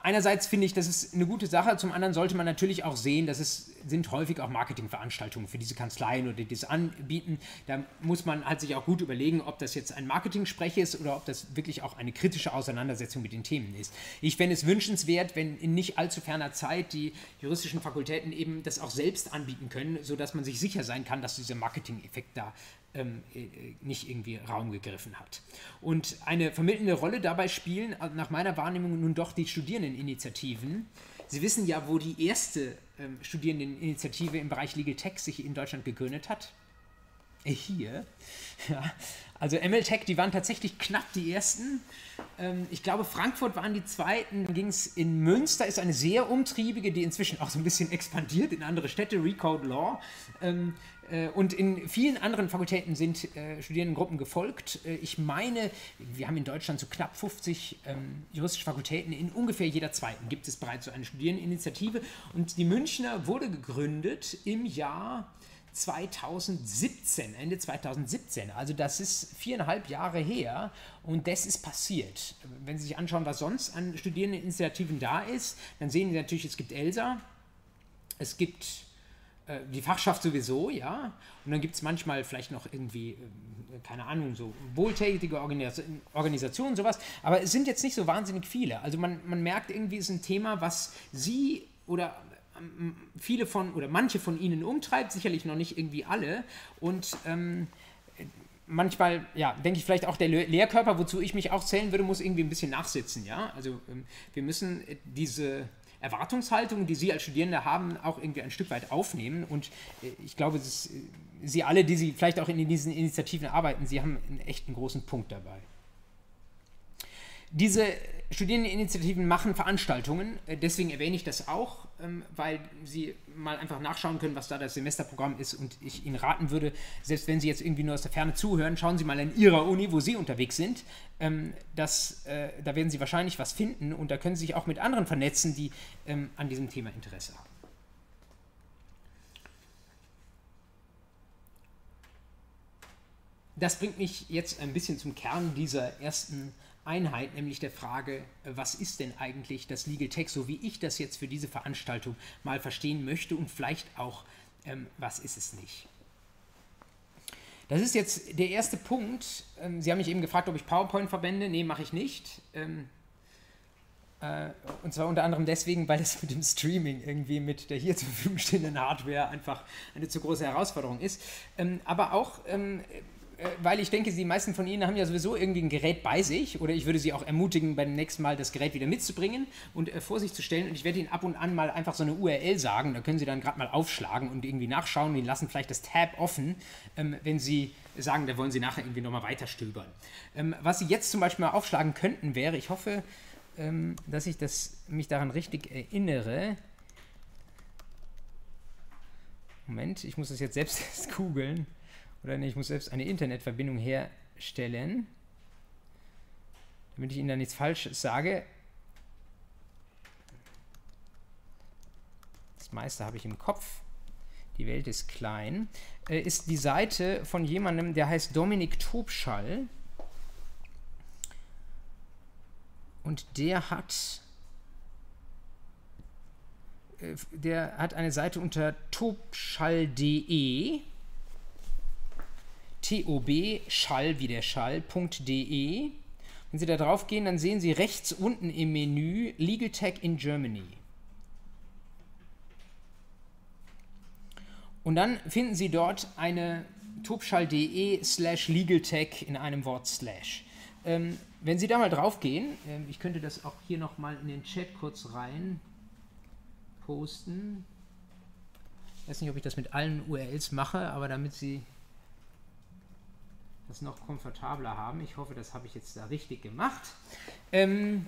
einerseits finde ich, das ist eine gute Sache. Zum anderen sollte man natürlich auch sehen, dass es sind häufig auch Marketingveranstaltungen für diese Kanzleien oder die das anbieten. Da muss man halt sich auch gut überlegen, ob das jetzt ein Marketing-Sprech ist oder ob das wirklich auch eine kritische Auseinandersetzung mit den Themen ist. Ich fände es wünschenswert, wenn in nicht allzu ferner Zeit die juristischen Fakultäten eben das auch selbst anbieten können, sodass man sich sicher sein kann, dass dieser Marketing-Effekt da ähm, äh, nicht irgendwie Raum gegriffen hat. Und eine vermittelnde Rolle dabei spielen nach meiner Wahrnehmung nun doch die Studierendeninitiativen. Sie wissen ja, wo die erste ähm, Studierendeninitiative im Bereich Legal Tech sich in Deutschland gegründet hat. Äh, hier. Ja. Also MLTech, die waren tatsächlich knapp die ersten. Ähm, ich glaube, Frankfurt waren die zweiten. Dann ging es in Münster, ist eine sehr umtriebige, die inzwischen auch so ein bisschen expandiert in andere Städte, Recode Law. Ähm, äh, und in vielen anderen Fakultäten sind äh, Studierendengruppen gefolgt. Äh, ich meine, wir haben in Deutschland so knapp 50 ähm, juristische Fakultäten. In ungefähr jeder zweiten gibt es bereits so eine Studierendeninitiative. Und die Münchner wurde gegründet im Jahr 2017, Ende 2017. Also das ist viereinhalb Jahre her und das ist passiert. Wenn Sie sich anschauen, was sonst an Studierendeninitiativen da ist, dann sehen Sie natürlich, es gibt ELSA, es gibt äh, die Fachschaft sowieso, ja. Und dann gibt es manchmal vielleicht noch irgendwie, äh, keine Ahnung, so wohltätige Organisationen, sowas. Aber es sind jetzt nicht so wahnsinnig viele. Also man, man merkt irgendwie, es ist ein Thema, was Sie oder ähm, viele von oder manche von Ihnen umtreibt, sicherlich noch nicht irgendwie alle. Und ähm, manchmal, ja, denke ich vielleicht auch der Lehrkörper, wozu ich mich auch zählen würde, muss irgendwie ein bisschen nachsitzen, ja. Also ähm, wir müssen diese Erwartungshaltung, die Sie als Studierende haben, auch irgendwie ein Stück weit aufnehmen. Und äh, ich glaube, ist, äh, Sie alle, die Sie vielleicht auch in diesen Initiativen arbeiten, Sie haben einen echten großen Punkt dabei. Diese Studierendeninitiativen machen Veranstaltungen, äh, deswegen erwähne ich das auch, ähm, weil Sie mal einfach nachschauen können, was da das Semesterprogramm ist und ich Ihnen raten würde, selbst wenn Sie jetzt irgendwie nur aus der Ferne zuhören, schauen Sie mal in Ihrer Uni, wo Sie unterwegs sind. Ähm, das, äh, da werden Sie wahrscheinlich was finden und da können Sie sich auch mit anderen vernetzen, die ähm, an diesem Thema Interesse haben. Das bringt mich jetzt ein bisschen zum Kern dieser ersten Einheit, nämlich der Frage, was ist denn eigentlich das Legal Tech, so wie ich das jetzt für diese Veranstaltung mal verstehen möchte und vielleicht auch, ähm, was ist es nicht. Das ist jetzt der erste Punkt. Ähm, Sie haben mich eben gefragt, ob ich PowerPoint verwende. Nee, mache ich nicht. Ähm, Äh, und zwar unter anderem deswegen, weil es mit dem Streaming irgendwie mit der hier zur Verfügung stehenden Hardware einfach eine zu große Herausforderung ist. Ähm, aber auch ähm, äh, weil ich denke, die meisten von Ihnen haben ja sowieso irgendwie ein Gerät bei sich oder ich würde Sie auch ermutigen, beim nächsten Mal das Gerät wieder mitzubringen und äh, vor sich zu stellen und ich werde Ihnen ab und an mal einfach so eine URL sagen, da können Sie dann gerade mal aufschlagen und irgendwie nachschauen, die lassen vielleicht das Tab offen, ähm, wenn Sie sagen, da wollen Sie nachher irgendwie nochmal weiter stöbern. Ähm, was Sie jetzt zum Beispiel mal aufschlagen könnten wäre, ich hoffe, ähm, dass ich das, mich daran richtig erinnere, Moment, ich muss das jetzt selbst googeln. Oder nee, ich muss selbst eine Internetverbindung herstellen, damit ich Ihnen da nichts Falsches sage. Das meiste habe ich im Kopf. Die Welt ist klein. Äh, ist die Seite von jemandem, der heißt Dominik Tobschall. Und der hat äh, der hat eine Seite unter tobschall.de tob schall wie der Schall.de. Wenn Sie da drauf gehen, dann sehen Sie rechts unten im Menü Legal Tech in Germany. Und dann finden Sie dort eine tobschall.de slash legaltech in einem Wort slash. Ähm, wenn Sie da mal drauf gehen, äh, ich könnte das auch hier nochmal in den Chat kurz rein posten. Ich weiß nicht, ob ich das mit allen URLs mache, aber damit Sie das noch komfortabler haben. Ich hoffe, das habe ich jetzt da richtig gemacht. Ähm,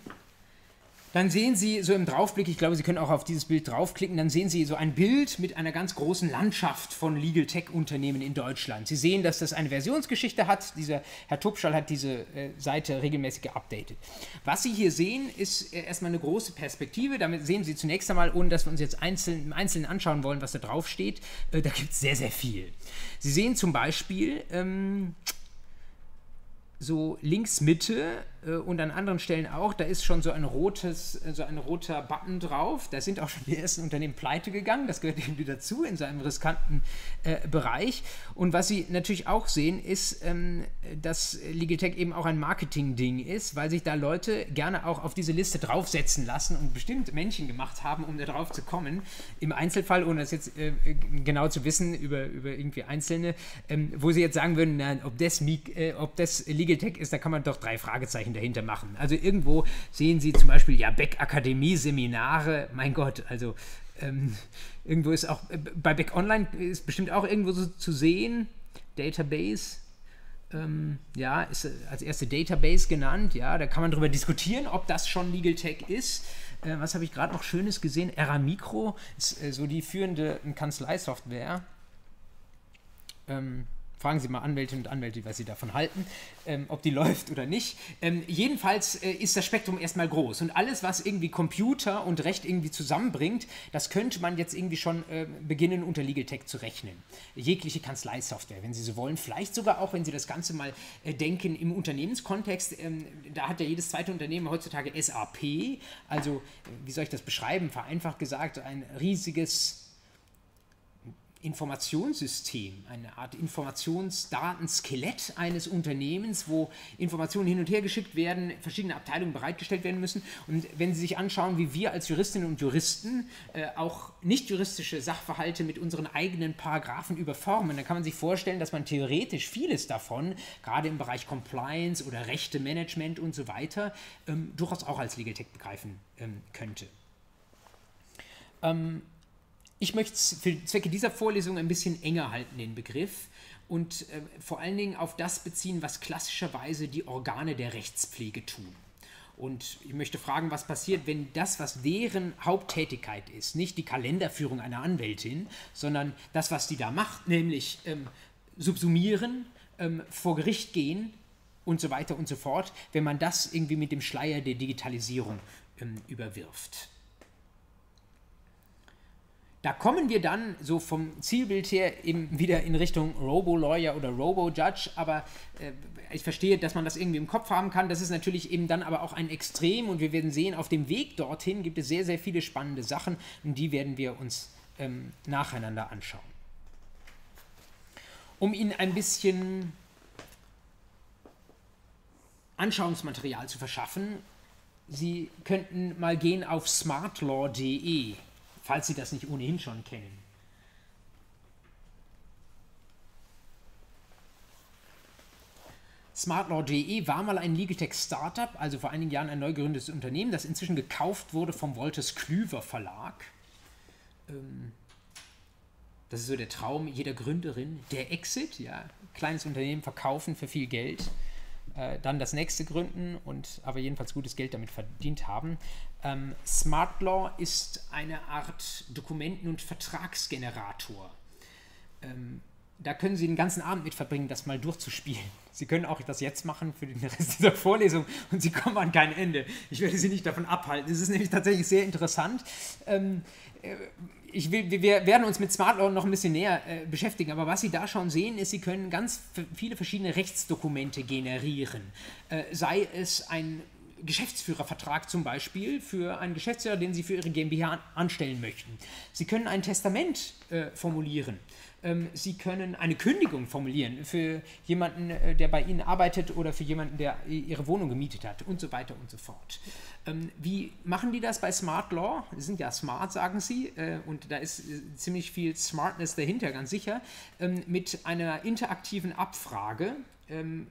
dann sehen Sie so im Draufblick, ich glaube, Sie können auch auf dieses Bild draufklicken, dann sehen Sie so ein Bild mit einer ganz großen Landschaft von Legal Tech Unternehmen in Deutschland. Sie sehen, dass das eine Versionsgeschichte hat. Dieser Herr Tupschall hat diese äh, Seite regelmäßig geupdatet. Was Sie hier sehen, ist äh, erstmal eine große Perspektive. Damit sehen Sie zunächst einmal, ohne dass wir uns jetzt einzeln, im Einzelnen anschauen wollen, was da drauf steht, äh, da gibt es sehr, sehr viel. Sie sehen zum Beispiel, ähm, so links Mitte und an anderen Stellen auch, da ist schon so ein rotes, äh, so ein roter Button drauf. Da sind auch schon die ersten Unternehmen pleite gegangen. Das gehört irgendwie dazu in so einem riskanten äh, Bereich. Und was Sie natürlich auch sehen, ist, ähm, dass Ligitech eben auch ein Marketing-Ding ist, weil sich da Leute gerne auch auf diese Liste draufsetzen lassen und bestimmt Männchen gemacht haben, um da drauf zu kommen. Im Einzelfall, ohne das jetzt äh, genau zu wissen über, über irgendwie Einzelne, ähm, wo Sie jetzt sagen würden, na, ob das, äh, ob das Legal Tech ist, da kann man doch drei Fragezeichen dahinter machen. Also irgendwo sehen Sie zum Beispiel, ja, Beck Akademie, Seminare, mein Gott, also ähm, irgendwo ist auch, äh, bei Beck Online ist bestimmt auch irgendwo so zu sehen, Database, ähm, ja, ist äh, als erste Database genannt, ja, da kann man darüber diskutieren, ob das schon Legal Tech ist. Äh, was habe ich gerade noch Schönes gesehen? Eramicro ist äh, so die führende Kanzleisoftware. Ähm, Fragen Sie mal Anwältinnen und Anwälte, was sie davon halten, ähm, ob die läuft oder nicht. Ähm, jedenfalls äh, ist das Spektrum erstmal groß und alles, was irgendwie Computer und Recht irgendwie zusammenbringt, das könnte man jetzt irgendwie schon äh, beginnen, unter Legal Tech zu rechnen. Jegliche Kanzleisoftware, wenn Sie so wollen. Vielleicht sogar auch, wenn Sie das Ganze mal äh, denken im Unternehmenskontext. Ähm, da hat ja jedes zweite Unternehmen heutzutage SAP. Also, äh, wie soll ich das beschreiben? Vereinfacht gesagt, ein riesiges Informationssystem, eine Art Informationsdatenskelett eines Unternehmens, wo Informationen hin und her geschickt werden, verschiedene Abteilungen bereitgestellt werden müssen. Und wenn Sie sich anschauen, wie wir als Juristinnen und Juristen äh, auch nicht juristische Sachverhalte mit unseren eigenen Paragraphen überformen, dann kann man sich vorstellen, dass man theoretisch vieles davon, gerade im Bereich Compliance oder Rechtemanagement und so weiter, ähm, durchaus auch als Legal Tech begreifen ähm, könnte. Ähm, ich möchte es für Zwecke dieser Vorlesung ein bisschen enger halten, den Begriff, und äh, vor allen Dingen auf das beziehen, was klassischerweise die Organe der Rechtspflege tun. Und ich möchte fragen, was passiert, wenn das, was deren Haupttätigkeit ist, nicht die Kalenderführung einer Anwältin, sondern das, was die da macht, nämlich ähm, subsumieren, ähm, vor Gericht gehen und so weiter und so fort, wenn man das irgendwie mit dem Schleier der Digitalisierung ähm, überwirft. Da kommen wir dann so vom Zielbild her eben wieder in Richtung Robo-Lawyer oder Robo-Judge, aber äh, ich verstehe, dass man das irgendwie im Kopf haben kann. Das ist natürlich eben dann aber auch ein Extrem und wir werden sehen, auf dem Weg dorthin gibt es sehr, sehr viele spannende Sachen und die werden wir uns ähm, nacheinander anschauen. Um Ihnen ein bisschen Anschauungsmaterial zu verschaffen, Sie könnten mal gehen auf smartlaw.de, falls Sie das nicht ohnehin schon kennen. Smartlaw.de war mal ein Legaltech-Startup, also vor einigen Jahren ein neu gegründetes Unternehmen, das inzwischen gekauft wurde vom Wolters Klüver Verlag. Ähm, das ist so der Traum jeder Gründerin, der Exit, ja, kleines Unternehmen verkaufen für viel Geld, äh, dann das nächste gründen und aber jedenfalls gutes Geld damit verdient haben. Ähm, Smartlaw ist eine Art Dokumenten- und Vertragsgenerator. Ähm, da können Sie den ganzen Abend mit verbringen, das mal durchzuspielen. Sie können auch das jetzt machen für den Rest dieser Vorlesung und Sie kommen an kein Ende. Ich werde Sie nicht davon abhalten. Es ist nämlich tatsächlich sehr interessant. Ähm, äh, ich will, wir werden uns mit Smart Law noch ein bisschen näher äh, beschäftigen, aber was Sie da schon sehen, ist, Sie können ganz viele verschiedene Rechtsdokumente generieren. Äh, sei es ein Geschäftsführervertrag zum Beispiel für einen Geschäftsführer, den Sie für Ihre GmbH anstellen möchten. Sie können ein Testament äh, formulieren. Ähm, Sie können eine Kündigung formulieren für jemanden, äh, der bei Ihnen arbeitet oder für jemanden, der Ihre Wohnung gemietet hat und so weiter und so fort. Ähm, wie machen die das bei Smart Law? Sie sind ja smart, sagen Sie, äh, und da ist äh, ziemlich viel Smartness dahinter, ganz sicher, ähm, mit einer interaktiven Abfrage.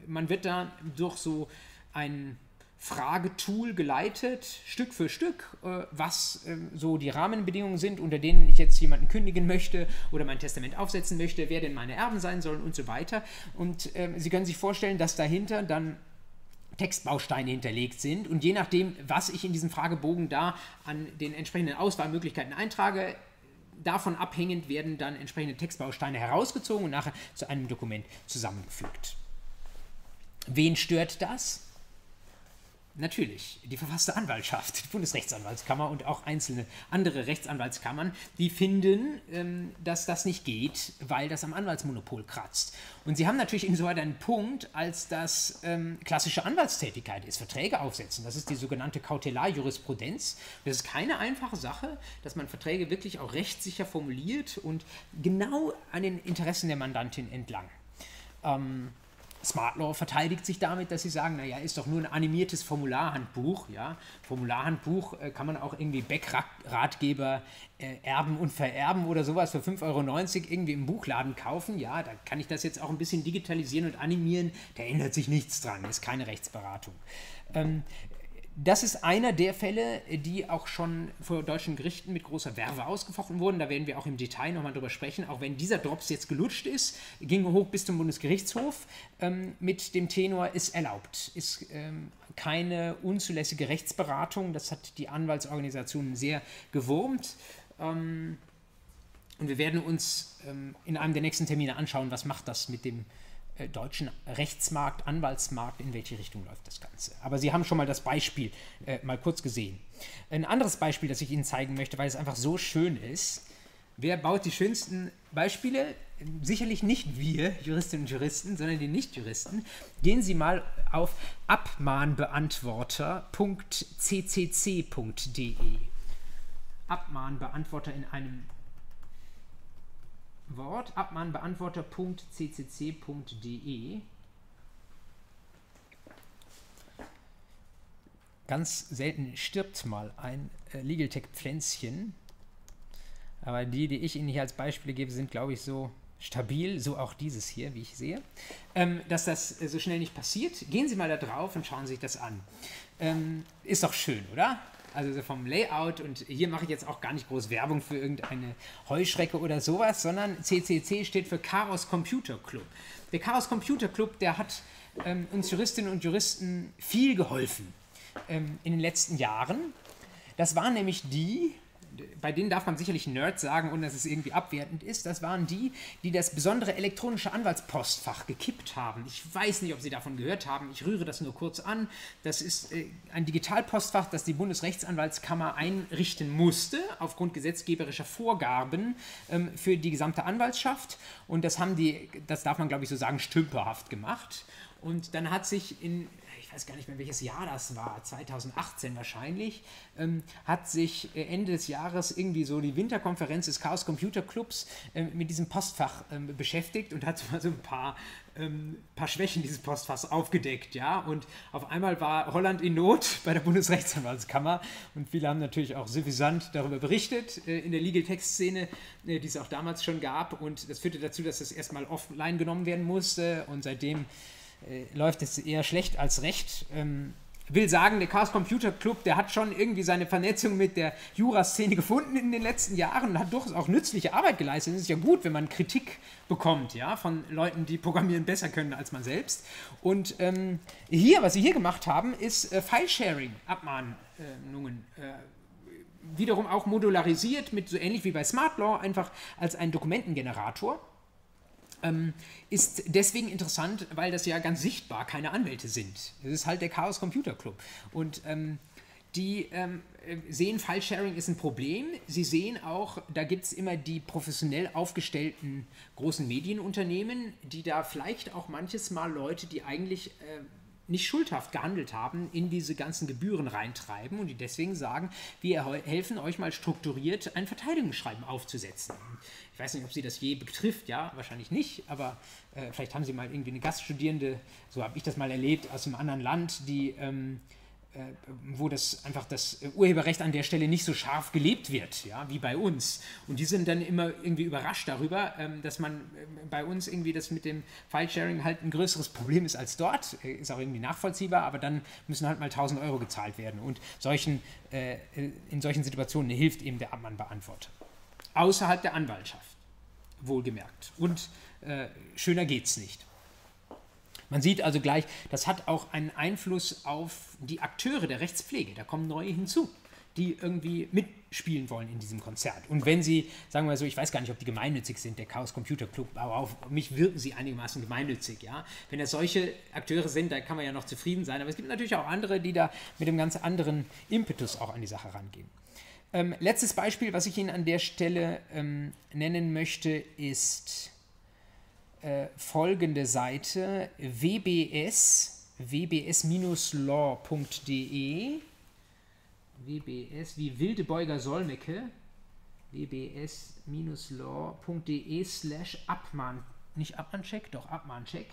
Man wird da durch so ein Fragetool geleitet, Stück für Stück, äh, was ähm, so die Rahmenbedingungen sind, unter denen ich jetzt jemanden kündigen möchte oder mein Testament aufsetzen möchte, wer denn meine Erben sein sollen und so weiter. Und ähm, Sie können sich vorstellen, dass dahinter dann Textbausteine hinterlegt sind und je nachdem, was ich in diesem Fragebogen da an den entsprechenden Auswahlmöglichkeiten eintrage, davon abhängend werden dann entsprechende Textbausteine herausgezogen und nachher zu einem Dokument zusammengefügt. Wen stört das? Natürlich, die verfasste Anwaltschaft, die Bundesrechtsanwaltskammer und auch einzelne andere Rechtsanwaltskammern, die finden, ähm, dass das nicht geht, weil das am Anwaltsmonopol kratzt. Und sie haben natürlich insoweit einen Punkt, als das ähm, klassische Anwaltstätigkeit ist, Verträge aufsetzen. Das ist die sogenannte Kautelarjurisprudenz. Das ist keine einfache Sache, dass man Verträge wirklich auch rechtssicher formuliert und genau an den Interessen der Mandantin entlang. Ähm, Smart Law verteidigt sich damit, dass sie sagen, naja, ist doch nur ein animiertes Formularhandbuch. Ja? Formularhandbuch äh, kann man auch irgendwie Backratgeber äh, erben und vererben oder sowas für 5,90 Euro irgendwie im Buchladen kaufen. Ja, da kann ich das jetzt auch ein bisschen digitalisieren und animieren. Da ändert sich nichts dran, ist keine Rechtsberatung. Ähm, das ist einer der Fälle, die auch schon vor deutschen Gerichten mit großer Werbe ausgefochten wurden. Da werden wir auch im Detail nochmal drüber sprechen. Auch wenn dieser Drops jetzt gelutscht ist, ging hoch bis zum Bundesgerichtshof ähm, mit dem Tenor ist erlaubt. Ist ähm, keine unzulässige Rechtsberatung. Das hat die Anwaltsorganisationen sehr gewurmt. Ähm, und wir werden uns ähm, in einem der nächsten Termine anschauen, was macht das mit dem äh, deutschen Rechtsmarkt, Anwaltsmarkt, in welche Richtung läuft das Ganze. Aber Sie haben schon mal das Beispiel äh, mal kurz gesehen. Ein anderes Beispiel, das ich Ihnen zeigen möchte, weil es einfach so schön ist. Wer baut die schönsten Beispiele? Sicherlich nicht wir, Juristinnen und Juristen, sondern die Nichtjuristen. Gehen Sie mal auf abmahnbeantworter.ccc.de. Abmahnbeantworter in einem Wort abmahnbeantworter.ccc.de. Ganz selten stirbt mal ein äh, Legal Tech Pflänzchen. Aber die, die ich Ihnen hier als Beispiele gebe, sind, glaube ich, so stabil, so auch dieses hier, wie ich sehe, ähm, dass das äh, so schnell nicht passiert. Gehen Sie mal da drauf und schauen sich das an. Ähm, ist doch schön, oder? Also vom Layout und hier mache ich jetzt auch gar nicht groß Werbung für irgendeine Heuschrecke oder sowas, sondern CCC steht für Chaos Computer Club. Der Chaos Computer Club, der hat ähm, uns Juristinnen und Juristen viel geholfen ähm, in den letzten Jahren. Das waren nämlich die, bei denen darf man sicherlich Nerd sagen, ohne dass es irgendwie abwertend ist, das waren die, die das besondere elektronische Anwaltspostfach gekippt haben. Ich weiß nicht, ob Sie davon gehört haben, ich rühre das nur kurz an. Das ist äh, ein Digitalpostfach, das die Bundesrechtsanwaltskammer einrichten musste, aufgrund gesetzgeberischer Vorgaben ähm, für die gesamte Anwaltschaft. Und das haben die, das darf man glaube ich so sagen, stümperhaft gemacht. Und dann hat sich in weiß gar nicht mehr welches Jahr das war, 2018 wahrscheinlich, ähm, hat sich äh, Ende des Jahres irgendwie so die Winterkonferenz des Chaos Computer Clubs äh, mit diesem Postfach ähm, beschäftigt und hat mal so ein paar, ähm, paar Schwächen dieses Postfachs aufgedeckt, ja. Und auf einmal war Holland in Not bei der Bundesrechtsanwaltskammer. Und viele haben natürlich auch suffisant darüber berichtet äh, in der Legal Text Szene, äh, die es auch damals schon gab. Und das führte dazu, dass das erstmal offline genommen werden musste. Und seitdem läuft es eher schlecht als recht. Ähm, will sagen, der Chaos Computer Club, der hat schon irgendwie seine Vernetzung mit der Jura-Szene gefunden in den letzten Jahren und hat durchaus auch nützliche Arbeit geleistet. Es ist ja gut, wenn man Kritik bekommt, ja, von Leuten, die programmieren besser können als man selbst. Und ähm, hier, was sie hier gemacht haben, ist äh, File-Sharing-Abmahnungen. Äh, wiederum auch modularisiert mit so ähnlich wie bei Smart Law, einfach als ein Dokumentengenerator ähm, ist deswegen interessant, weil das ja ganz sichtbar keine Anwälte sind. Das ist halt der Chaos Computer Club. Und ähm, die ähm, sehen, File-Sharing ist ein Problem. Sie sehen auch, da gibt es immer die professionell aufgestellten großen Medienunternehmen, die da vielleicht auch manches Mal Leute, die eigentlich äh, nicht schuldhaft gehandelt haben, in diese ganzen Gebühren reintreiben und die deswegen sagen, wir helfen euch mal strukturiert ein Verteidigungsschreiben aufzusetzen. Ich weiß nicht, ob sie das je betrifft, ja, wahrscheinlich nicht, aber äh, vielleicht haben sie mal irgendwie eine Gaststudierende, so habe ich das mal erlebt, aus einem anderen Land, die ähm, äh, wo das einfach das Urheberrecht an der Stelle nicht so scharf gelebt wird, ja, wie bei uns. Und die sind dann immer irgendwie überrascht darüber, ähm, dass man ähm, bei uns irgendwie das mit dem File-Sharing halt ein größeres Problem ist als dort. Äh, ist auch irgendwie nachvollziehbar, aber dann müssen halt mal 1000 Euro gezahlt werden. Und solchen, äh, in solchen Situationen hilft eben der Abmannbeantworter. Außerhalb der Anwaltschaft, wohlgemerkt. Und äh, schöner geht's nicht. Man sieht also gleich, das hat auch einen Einfluss auf die Akteure der Rechtspflege. Da kommen neue hinzu, die irgendwie mitspielen wollen in diesem Konzert. Und wenn sie, sagen wir so, ich weiß gar nicht, ob die gemeinnützig sind, der Chaos Computer Club, aber auf mich wirken sie einigermaßen gemeinnützig. Ja? Wenn das solche Akteure sind, da kann man ja noch zufrieden sein. Aber es gibt natürlich auch andere, die da mit einem ganz anderen Impetus auch an die Sache rangehen. Ähm, letztes Beispiel, was ich Ihnen an der Stelle ähm, nennen möchte, ist äh, folgende Seite wbs wbs-law.de wbs wie Wildebeuger Solmecke wbs-law.de slash Abmahn nicht Abmahncheck, doch Abmahncheck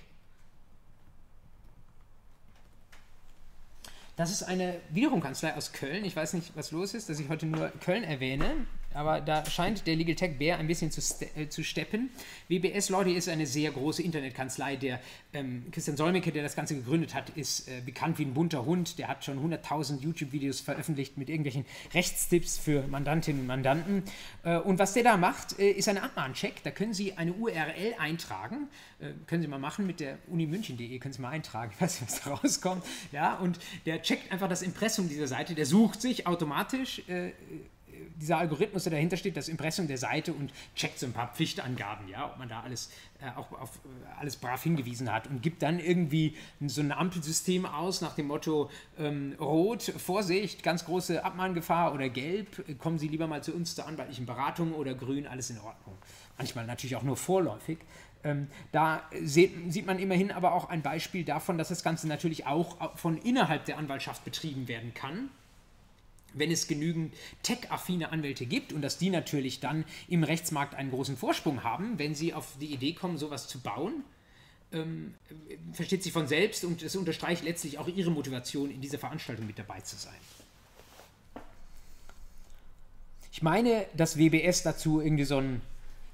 Das ist eine Widerrufkanzlei aus Köln. Ich weiß nicht, was los ist, dass ich heute nur Köln erwähne aber da scheint der Legal Tech Bär ein bisschen zu, ste äh, zu steppen. WBS Lordi ist eine sehr große Internetkanzlei. Der ähm, Christian Solmecke, der das Ganze gegründet hat, ist äh, bekannt wie ein bunter Hund. Der hat schon 100.000 YouTube-Videos veröffentlicht mit irgendwelchen Rechtstipps für Mandantinnen und Mandanten. Äh, und was der da macht, äh, ist ein Abmahncheck. Da können Sie eine URL eintragen. Äh, können Sie mal machen mit der unimünchen.de, können Sie mal eintragen. Ich weiß nicht, was da rauskommt. Ja, und der checkt einfach das Impressum dieser Seite. Der sucht sich automatisch äh, dieser Algorithmus, der dahinter steht, das Impressum der Seite und checkt so ein paar Pflichtangaben, ja, ob man da alles, äh, auch auf äh, alles brav hingewiesen hat und gibt dann irgendwie so ein Ampelsystem aus nach dem Motto ähm, Rot, Vorsicht, ganz große Abmahngefahr oder Gelb, äh, kommen Sie lieber mal zu uns zur anwaltlichen Beratung oder Grün, alles in Ordnung. Manchmal natürlich auch nur vorläufig. Ähm, da sieht, sieht man immerhin aber auch ein Beispiel davon, dass das Ganze natürlich auch von innerhalb der Anwaltschaft betrieben werden kann wenn es genügend tech-affine Anwälte gibt und dass die natürlich dann im Rechtsmarkt einen großen Vorsprung haben, wenn sie auf die Idee kommen, sowas zu bauen, ähm, versteht sich von selbst und es unterstreicht letztlich auch ihre Motivation, in dieser Veranstaltung mit dabei zu sein. Ich meine, dass WBS dazu irgendwie so ein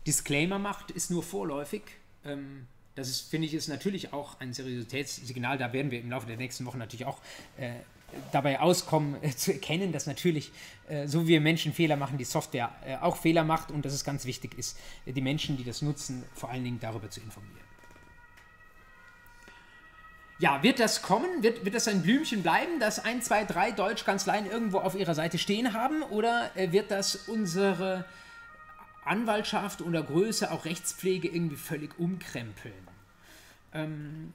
Disclaimer macht, ist nur vorläufig. Ähm, das ist, finde ich, ist natürlich auch ein Seriositätssignal. Da werden wir im Laufe der nächsten Wochen natürlich auch äh, dabei auskommen, äh, zu erkennen, dass natürlich, äh, so wie wir Menschen Fehler machen, die Software äh, auch Fehler macht und dass es ganz wichtig ist, die Menschen, die das nutzen, vor allen Dingen darüber zu informieren. Ja, wird das kommen? Wird, wird das ein Blümchen bleiben, dass ein, zwei, drei Deutschkanzleien irgendwo auf ihrer Seite stehen haben? Oder wird das unsere Anwaltschaft oder Größe, auch Rechtspflege irgendwie völlig umkrempeln? Ähm,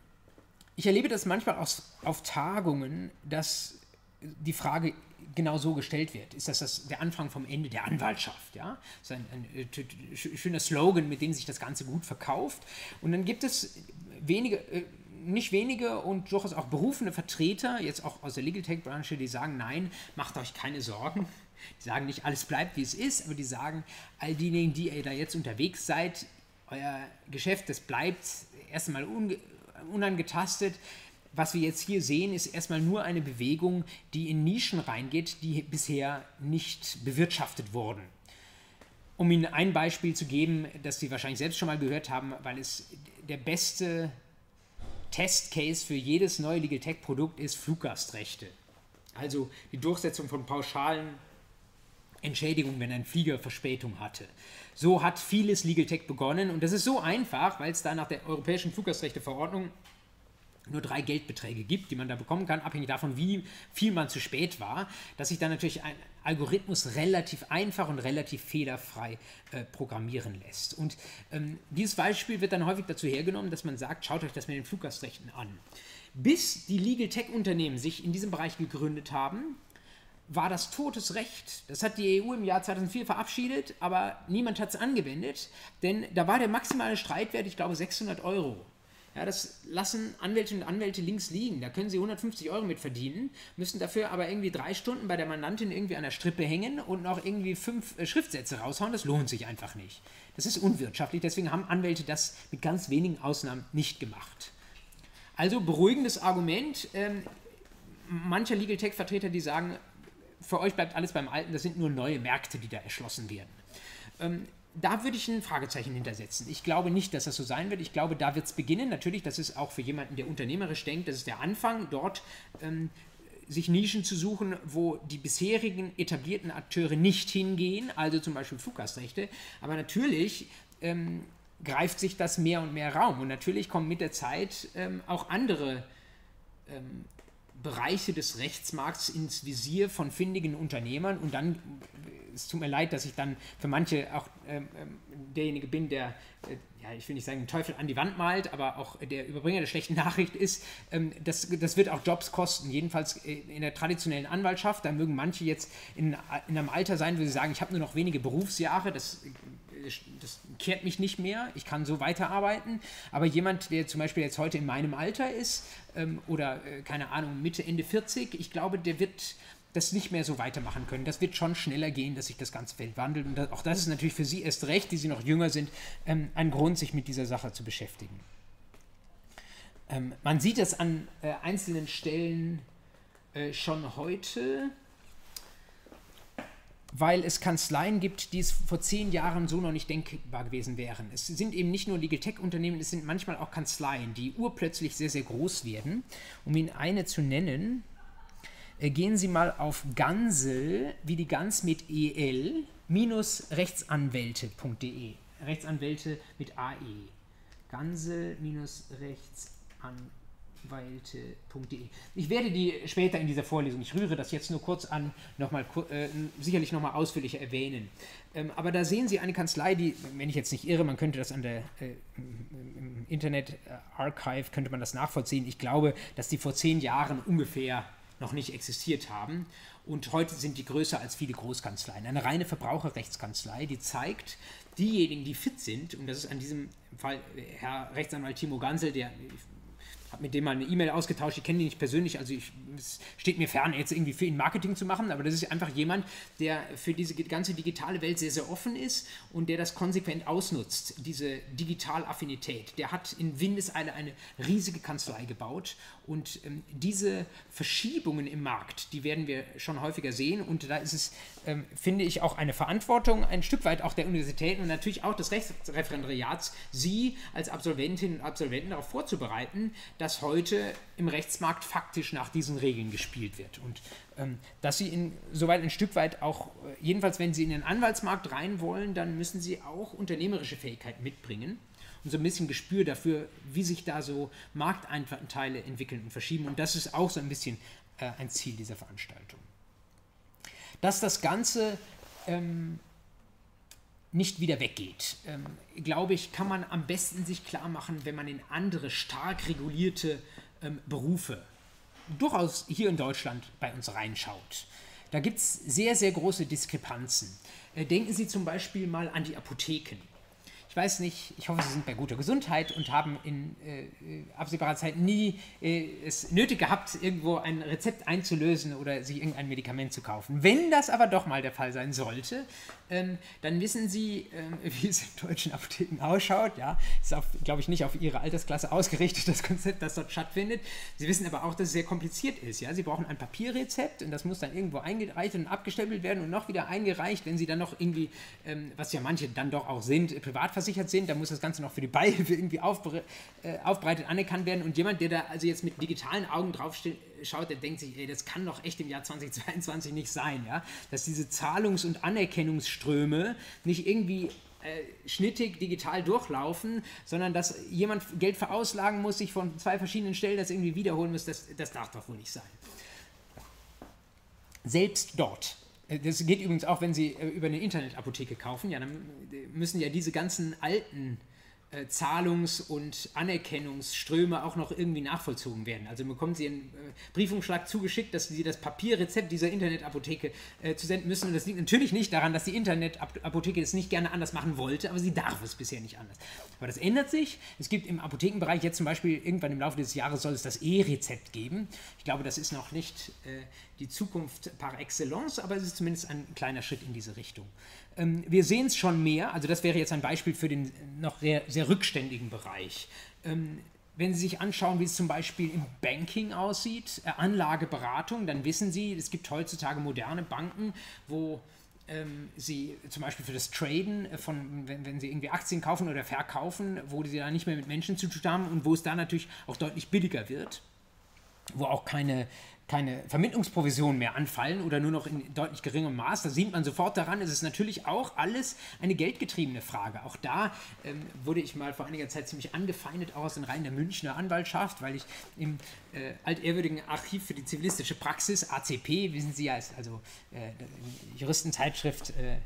ich erlebe das manchmal aus, auf Tagungen, dass die Frage genau so gestellt wird. Ist das, das der Anfang vom Ende der Anwaltschaft? Ja? Das ist ein, ein, ein schöner Slogan, mit dem sich das Ganze gut verkauft. Und dann gibt es wenige, äh, nicht wenige und durchaus auch berufene Vertreter, jetzt auch aus der Legal Tech-Branche, die sagen, nein, macht euch keine Sorgen. Die sagen nicht, alles bleibt, wie es ist, aber die sagen, all diejenigen, die ihr da jetzt unterwegs seid, euer Geschäft, das bleibt erstmal unangetastet. Was wir jetzt hier sehen, ist erstmal nur eine Bewegung, die in Nischen reingeht, die bisher nicht bewirtschaftet wurden. Um Ihnen ein Beispiel zu geben, das Sie wahrscheinlich selbst schon mal gehört haben, weil es der beste Testcase für jedes neue Legal Tech Produkt ist Fluggastrechte. Also die Durchsetzung von pauschalen Entschädigungen, wenn ein Flieger Verspätung hatte. So hat vieles Legal Tech begonnen und das ist so einfach, weil es da nach der Europäischen Fluggastrechteverordnung nur drei Geldbeträge gibt, die man da bekommen kann, abhängig davon, wie viel man zu spät war, dass sich dann natürlich ein Algorithmus relativ einfach und relativ fehlerfrei äh, programmieren lässt. Und ähm, dieses Beispiel wird dann häufig dazu hergenommen, dass man sagt, schaut euch das mit den Fluggastrechten an. Bis die Legal Tech-Unternehmen sich in diesem Bereich gegründet haben, war das totes Recht. Das hat die EU im Jahr 2004 verabschiedet, aber niemand hat es angewendet, denn da war der maximale Streitwert, ich glaube, 600 Euro. Ja, das lassen Anwältinnen und Anwälte links liegen. Da können sie 150 Euro mit verdienen, müssen dafür aber irgendwie drei Stunden bei der Mandantin irgendwie an der Strippe hängen und noch irgendwie fünf äh, Schriftsätze raushauen. Das lohnt sich einfach nicht. Das ist unwirtschaftlich. Deswegen haben Anwälte das mit ganz wenigen Ausnahmen nicht gemacht. Also beruhigendes Argument. Ähm, mancher Legal Tech-Vertreter, die sagen, für euch bleibt alles beim Alten, das sind nur neue Märkte, die da erschlossen werden. Ähm, da würde ich ein Fragezeichen hintersetzen. Ich glaube nicht, dass das so sein wird. Ich glaube, da wird es beginnen. Natürlich, das ist auch für jemanden, der unternehmerisch denkt, das ist der Anfang, dort ähm, sich Nischen zu suchen, wo die bisherigen etablierten Akteure nicht hingehen, also zum Beispiel Fluggastrechte. Aber natürlich ähm, greift sich das mehr und mehr Raum. Und natürlich kommen mit der Zeit ähm, auch andere ähm, Bereiche des Rechtsmarkts ins Visier von findigen Unternehmern. Und dann es tut mir leid, dass ich dann für manche auch ähm, ähm, derjenige bin, der, äh, ja, ich will nicht sagen, den Teufel an die Wand malt, aber auch der Überbringer der schlechten Nachricht ist, ähm, das, das wird auch Jobs kosten, jedenfalls äh, in der traditionellen Anwaltschaft. Da mögen manche jetzt in, in einem Alter sein, wo sie sagen, ich habe nur noch wenige Berufsjahre, das das kehrt mich nicht mehr, ich kann so weiterarbeiten. Aber jemand, der zum Beispiel jetzt heute in meinem Alter ist ähm, oder äh, keine Ahnung, Mitte, Ende 40, ich glaube, der wird das nicht mehr so weitermachen können. Das wird schon schneller gehen, dass sich das ganze Feld wandelt. Und das, auch das ist natürlich für Sie erst recht, die Sie noch jünger sind, ähm, ein Grund, sich mit dieser Sache zu beschäftigen. Ähm, man sieht es an äh, einzelnen Stellen äh, schon heute, weil es Kanzleien gibt, die es vor zehn Jahren so noch nicht denkbar gewesen wären. Es sind eben nicht nur Legal Tech-Unternehmen, es sind manchmal auch Kanzleien, die urplötzlich sehr, sehr groß werden. Um Ihnen eine zu nennen, gehen Sie mal auf Gansel, wie die Gans mit EL, minus rechtsanwälte.de. Rechtsanwälte mit AE. Gansel minus rechtsanwälte.de. Ich werde die später in dieser Vorlesung, ich rühre das jetzt nur kurz an, noch mal, äh, sicherlich nochmal ausführlicher erwähnen. Ähm, aber da sehen Sie eine Kanzlei, die, wenn ich jetzt nicht irre, man könnte das an der äh, Internet äh, Archive, könnte man das nachvollziehen. Ich glaube, dass die vor zehn Jahren ungefähr noch nicht existiert haben. Und heute sind die größer als viele Großkanzleien. Eine reine Verbraucherrechtskanzlei, die zeigt, diejenigen, die fit sind, und das ist an diesem Fall Herr Rechtsanwalt Timo Gansel, der habe mit dem mal eine E-Mail ausgetauscht, ich kenne ihn nicht persönlich, also ich, es steht mir fern, jetzt irgendwie für ihn Marketing zu machen, aber das ist einfach jemand, der für diese ganze digitale Welt sehr, sehr offen ist und der das konsequent ausnutzt, diese Digitalaffinität. Der hat in Windeseile eine riesige Kanzlei gebaut und ähm, diese Verschiebungen im Markt, die werden wir schon häufiger sehen. Und da ist es, ähm, finde ich, auch eine Verantwortung, ein Stück weit auch der Universitäten und natürlich auch des Rechtsreferendariats, Sie als Absolventinnen und Absolventen darauf vorzubereiten, dass heute im Rechtsmarkt faktisch nach diesen Regeln gespielt wird. Und ähm, dass Sie in, soweit ein Stück weit auch, äh, jedenfalls wenn Sie in den Anwaltsmarkt rein wollen, dann müssen Sie auch unternehmerische Fähigkeiten mitbringen und so ein bisschen Gespür dafür, wie sich da so Markteinteile entwickeln und verschieben. Und das ist auch so ein bisschen äh, ein Ziel dieser Veranstaltung. Dass das Ganze ähm, nicht wieder weggeht, ähm, glaube ich, kann man am besten sich klar machen, wenn man in andere stark regulierte ähm, Berufe, durchaus hier in Deutschland, bei uns reinschaut. Da gibt es sehr, sehr große Diskrepanzen. Äh, denken Sie zum Beispiel mal an die Apotheken. Ich weiß nicht, ich hoffe, Sie sind bei guter Gesundheit und haben in äh, absehbarer Zeit nie äh, es nötig gehabt, irgendwo ein Rezept einzulösen oder sich irgendein Medikament zu kaufen. Wenn das aber doch mal der Fall sein sollte, ähm, dann wissen Sie, ähm, wie es in deutschen Apotheken ausschaut. Ja, ist, glaube ich, nicht auf Ihre Altersklasse ausgerichtet, das Konzept, das dort stattfindet. Sie wissen aber auch, dass es sehr kompliziert ist. Ja, Sie brauchen ein Papierrezept und das muss dann irgendwo eingereicht und abgestempelt werden und noch wieder eingereicht, wenn Sie dann noch irgendwie, ähm, was ja manche dann doch auch sind, privat versichert sind, dann muss das Ganze noch für die Beihilfe irgendwie aufbere äh, aufbereitet anerkannt werden. Und jemand, der da also jetzt mit digitalen Augen drauf schaut, der denkt sich, ey, das kann doch echt im Jahr 2022 nicht sein, ja, dass diese Zahlungs- und Anerkennungsströme nicht irgendwie äh, schnittig digital durchlaufen, sondern dass jemand Geld verauslagen muss, sich von zwei verschiedenen Stellen das irgendwie wiederholen muss, das, das darf doch wohl nicht sein. Selbst dort das geht übrigens auch, wenn Sie äh, über eine Internetapotheke kaufen. Ja, dann müssen ja diese ganzen alten äh, Zahlungs- und Anerkennungsströme auch noch irgendwie nachvollzogen werden. Also bekommen Sie einen äh, Briefumschlag zugeschickt, dass Sie das Papierrezept dieser Internetapotheke äh, zu senden müssen. Und das liegt natürlich nicht daran, dass die Internetapotheke es nicht gerne anders machen wollte, aber sie darf es bisher nicht anders. Aber das ändert sich. Es gibt im Apothekenbereich jetzt zum Beispiel irgendwann im Laufe des Jahres soll es das E-Rezept geben. Ich glaube, das ist noch nicht äh, die Zukunft par excellence, aber es ist zumindest ein kleiner Schritt in diese Richtung. Ähm, wir sehen es schon mehr, also das wäre jetzt ein Beispiel für den noch sehr, rückständigen Bereich. Ähm, wenn Sie sich anschauen, wie es zum Beispiel im Banking aussieht, äh, Anlageberatung, dann wissen Sie, es gibt heutzutage moderne Banken, wo ähm, Sie zum Beispiel für das Traden, äh, von, wenn, wenn Sie irgendwie Aktien kaufen oder verkaufen, wo Sie da nicht mehr mit Menschen zu tun haben und wo es da natürlich auch deutlich billiger wird, wo auch keine keine Vermittlungsprovisionen mehr anfallen oder nur noch in deutlich geringem Maß. Da sieht man sofort daran, es ist natürlich auch alles eine geldgetriebene Frage. Auch da ähm, wurde ich mal vor einiger Zeit ziemlich angefeindet, auch aus den Reihen der Münchner Anwaltschaft, weil ich im äh, altehrwürdigen Archiv für die zivilistische Praxis, ACP, wissen Sie ja, ist also äh, Juristenzeitschrift, äh,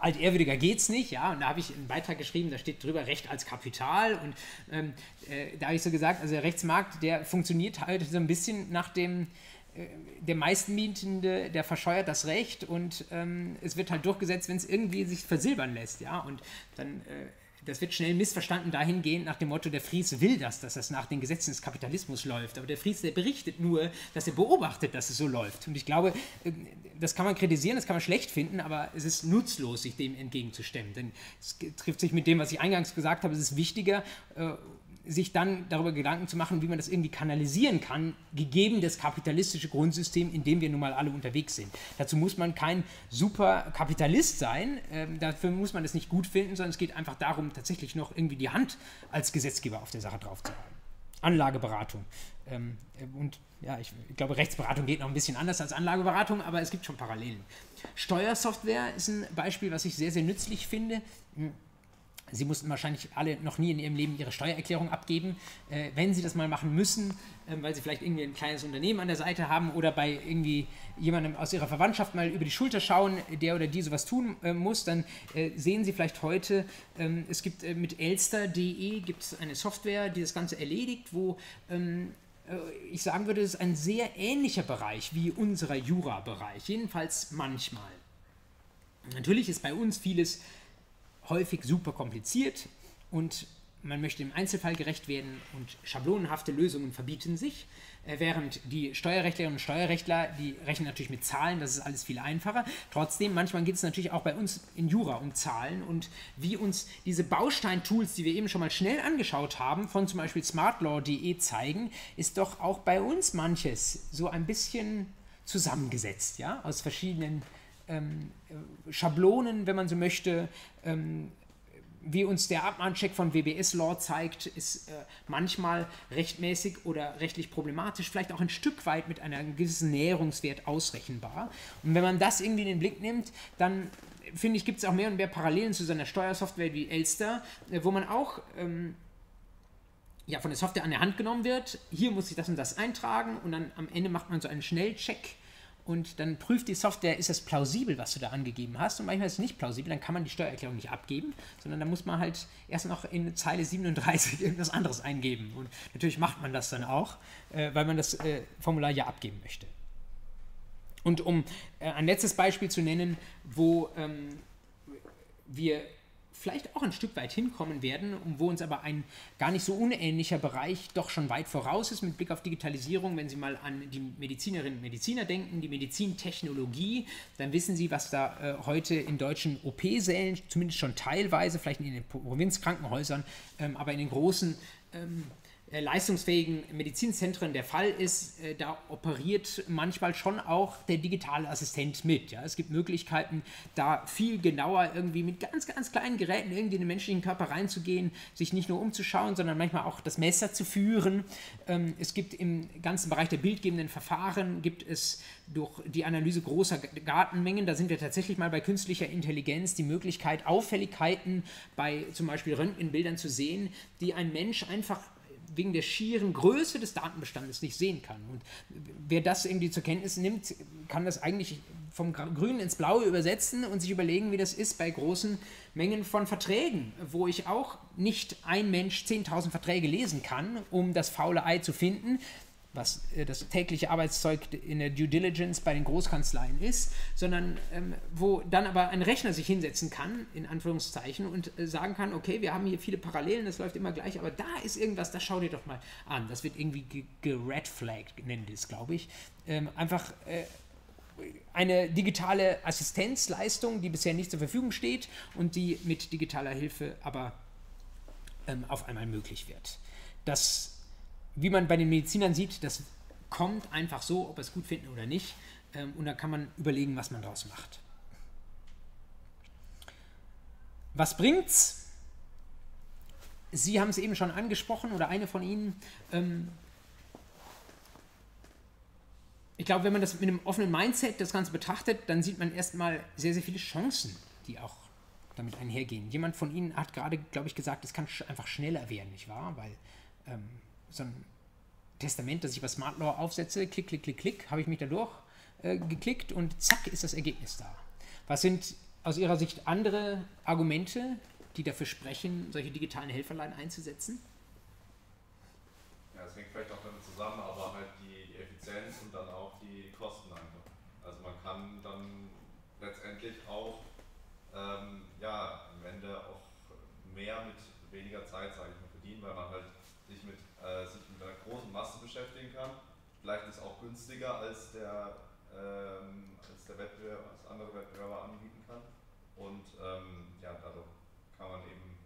altehrwürdiger geht's nicht, ja, und da habe ich einen Beitrag geschrieben, da steht drüber Recht als Kapital und ähm, äh, da habe ich so gesagt, also der Rechtsmarkt, der funktioniert halt so ein bisschen nach dem äh, der meisten Mietende, der verscheuert das Recht und ähm, es wird halt durchgesetzt, wenn es irgendwie sich versilbern lässt, ja, und dann äh, das wird schnell missverstanden dahingehend nach dem Motto, der Fries will das, dass das nach den Gesetzen des Kapitalismus läuft. Aber der Fries, der berichtet nur, dass er beobachtet, dass es so läuft. Und ich glaube, äh, das kann man kritisieren, das kann man schlecht finden, aber es ist nutzlos, sich dem entgegenzustemmen. Denn es trifft sich mit dem, was ich eingangs gesagt habe, es ist wichtiger, äh, sich dann darüber Gedanken zu machen, wie man das irgendwie kanalisieren kann, gegeben das kapitalistische Grundsystem, in dem wir nun mal alle unterwegs sind. Dazu muss man kein super Kapitalist sein, äh, dafür muss man das nicht gut finden, sondern es geht einfach darum, tatsächlich noch irgendwie die Hand als Gesetzgeber auf der Sache drauf zu haben. Anlageberatung. Ähm, und ja, ich, ich, glaube, Rechtsberatung geht noch ein bisschen anders als Anlageberatung, aber es gibt schon Parallelen. Steuersoftware ist ein Beispiel, was ich sehr, sehr nützlich finde. Sie mussten wahrscheinlich alle noch nie in ihrem Leben ihre Steuererklärung abgeben. Äh, wenn Sie das mal machen müssen, äh, weil Sie vielleicht irgendwie ein kleines Unternehmen an der Seite haben oder bei irgendwie jemandem aus Ihrer Verwandtschaft mal über die Schulter schauen, der oder die sowas tun äh, muss, dann äh, sehen Sie vielleicht heute, ähm, es gibt äh, mit elster.de gibt es eine Software, die das Ganze erledigt, wo ähm, äh, ich sagen würde, es ist ein sehr ähnlicher Bereich wie unserer Jura-Bereich, jedenfalls manchmal. Natürlich ist bei uns vieles häufig super kompliziert und man möchte im Einzelfall gerecht werden und schablonenhafte Lösungen verbieten sich, äh, während die Steuerrechtlerinnen und Steuerrechtler, die rechnen natürlich mit Zahlen, das ist alles viel einfacher. Trotzdem, manchmal geht es natürlich auch bei uns in Jura um Zahlen und wie uns diese Bausteintools, die wir eben schon mal schnell angeschaut haben, von zum Beispiel smartlaw.de zeigen, ist doch auch bei uns manches so ein bisschen zusammengesetzt, ja, aus verschiedenen ähm, Schablonen, wenn man so möchte, ähm, wie uns der Abmahncheck von WBS Law zeigt, ist äh, manchmal rechtmäßig oder rechtlich problematisch, vielleicht auch ein Stück weit mit einem gewissen Näherungswert ausrechenbar. Und wenn man das irgendwie in den Blick nimmt, dann finde ich, gibt es auch mehr und mehr Parallelen zu so einer Steuersoftware wie Elster, äh, wo man auch ähm, ja, von der Software an der Hand genommen wird. Hier muss ich das und das eintragen und dann am Ende macht man so einen Schnellcheck und dann prüft die Software, ist das plausibel, was du da angegeben hast. Und manchmal ist es nicht plausibel, dann kann man die Steuererklärung nicht abgeben, sondern dann muss man halt erst noch in Zeile 37 irgendwas anderes eingeben. Und natürlich macht man das dann auch, äh, weil man das äh, Formular ja abgeben möchte. Und um äh, ein letztes Beispiel zu nennen, wo ähm, wir vielleicht auch ein Stück weit hinkommen werden, wo uns aber ein gar nicht so unähnlicher Bereich doch schon weit voraus ist mit Blick auf Digitalisierung. Wenn Sie mal an die Medizinerinnen und Mediziner denken, die Medizintechnologie, dann wissen Sie, was da äh, heute in deutschen OP-Sälen, zumindest schon teilweise, vielleicht in den Provinzkrankenhäusern, ähm, aber in den großen ähm, äh, leistungsfähigen Medizinzentren der Fall ist, äh, da operiert manchmal schon auch der digitale Assistent mit. Ja? Es gibt Möglichkeiten, da viel genauer irgendwie mit ganz, ganz kleinen Geräten irgendwie in den menschlichen Körper reinzugehen, sich nicht nur umzuschauen, sondern manchmal auch das Messer zu führen. Ähm, es gibt im ganzen Bereich der bildgebenden Verfahren, gibt es durch die Analyse großer Datenmengen, da sind wir tatsächlich mal bei künstlicher Intelligenz, die Möglichkeit, Auffälligkeiten bei zum Beispiel Röntgenbildern zu sehen, die ein Mensch einfach wegen der schieren Größe des Datenbestandes nicht sehen kann. Und wer das irgendwie zur Kenntnis nimmt, kann das eigentlich vom Grünen ins Blaue übersetzen und sich überlegen, wie das ist bei großen Mengen von Verträgen, wo ich auch nicht ein Mensch 10.000 Verträge lesen kann, um das faule Ei zu finden, was äh, das tägliche Arbeitszeug in der Due Diligence bei den Großkanzleien ist, sondern ähm, wo dann aber ein Rechner sich hinsetzen kann, in Anführungszeichen, und äh, sagen kann, okay, wir haben hier viele Parallelen, das läuft immer gleich, aber da ist irgendwas, das schau dir doch mal an. Das wird irgendwie geredflagged, nennen die es, glaube ich. Ähm, einfach äh, eine digitale Assistenzleistung, die bisher nicht zur Verfügung steht und die mit digitaler Hilfe aber ähm, auf einmal möglich wird. Das wie man bei den Medizinern sieht, das kommt einfach so, ob wir es gut finden oder nicht. Ähm, und da kann man überlegen, was man daraus macht. Was bringt's? Sie haben es eben schon angesprochen oder eine von Ihnen. Ähm, ich glaube, wenn man das mit einem offenen Mindset das Ganze betrachtet, dann sieht man erstmal sehr, sehr viele Chancen, die auch damit einhergehen. Jemand von Ihnen hat gerade, glaube ich, gesagt, es kann einfach schneller werden, nicht wahr? Weil ähm, so ein Testament, das ich bei Smart Law aufsetze, klick, klick, klick, klick, habe ich mich da durchgeklickt äh, und zack ist das Ergebnis da. Was sind aus Ihrer Sicht andere Argumente, die dafür sprechen, solche digitalen Helferlein einzusetzen? Ja, es hängt vielleicht auch damit zusammen, aber halt die, die Effizienz und dann auch die Kosten einfach. Also man kann dann letztendlich auch ähm, ja, am Ende auch mehr mit weniger Zeit, sage ich mal, verdienen, weil man halt sich mit, äh, sich mit einer großen Masse beschäftigen kann. Vielleicht ist es auch günstiger als der, ähm, als der Wettbewerber, als andere Wettbewerber anbieten kann. Und ähm, ja, dadurch kann man eben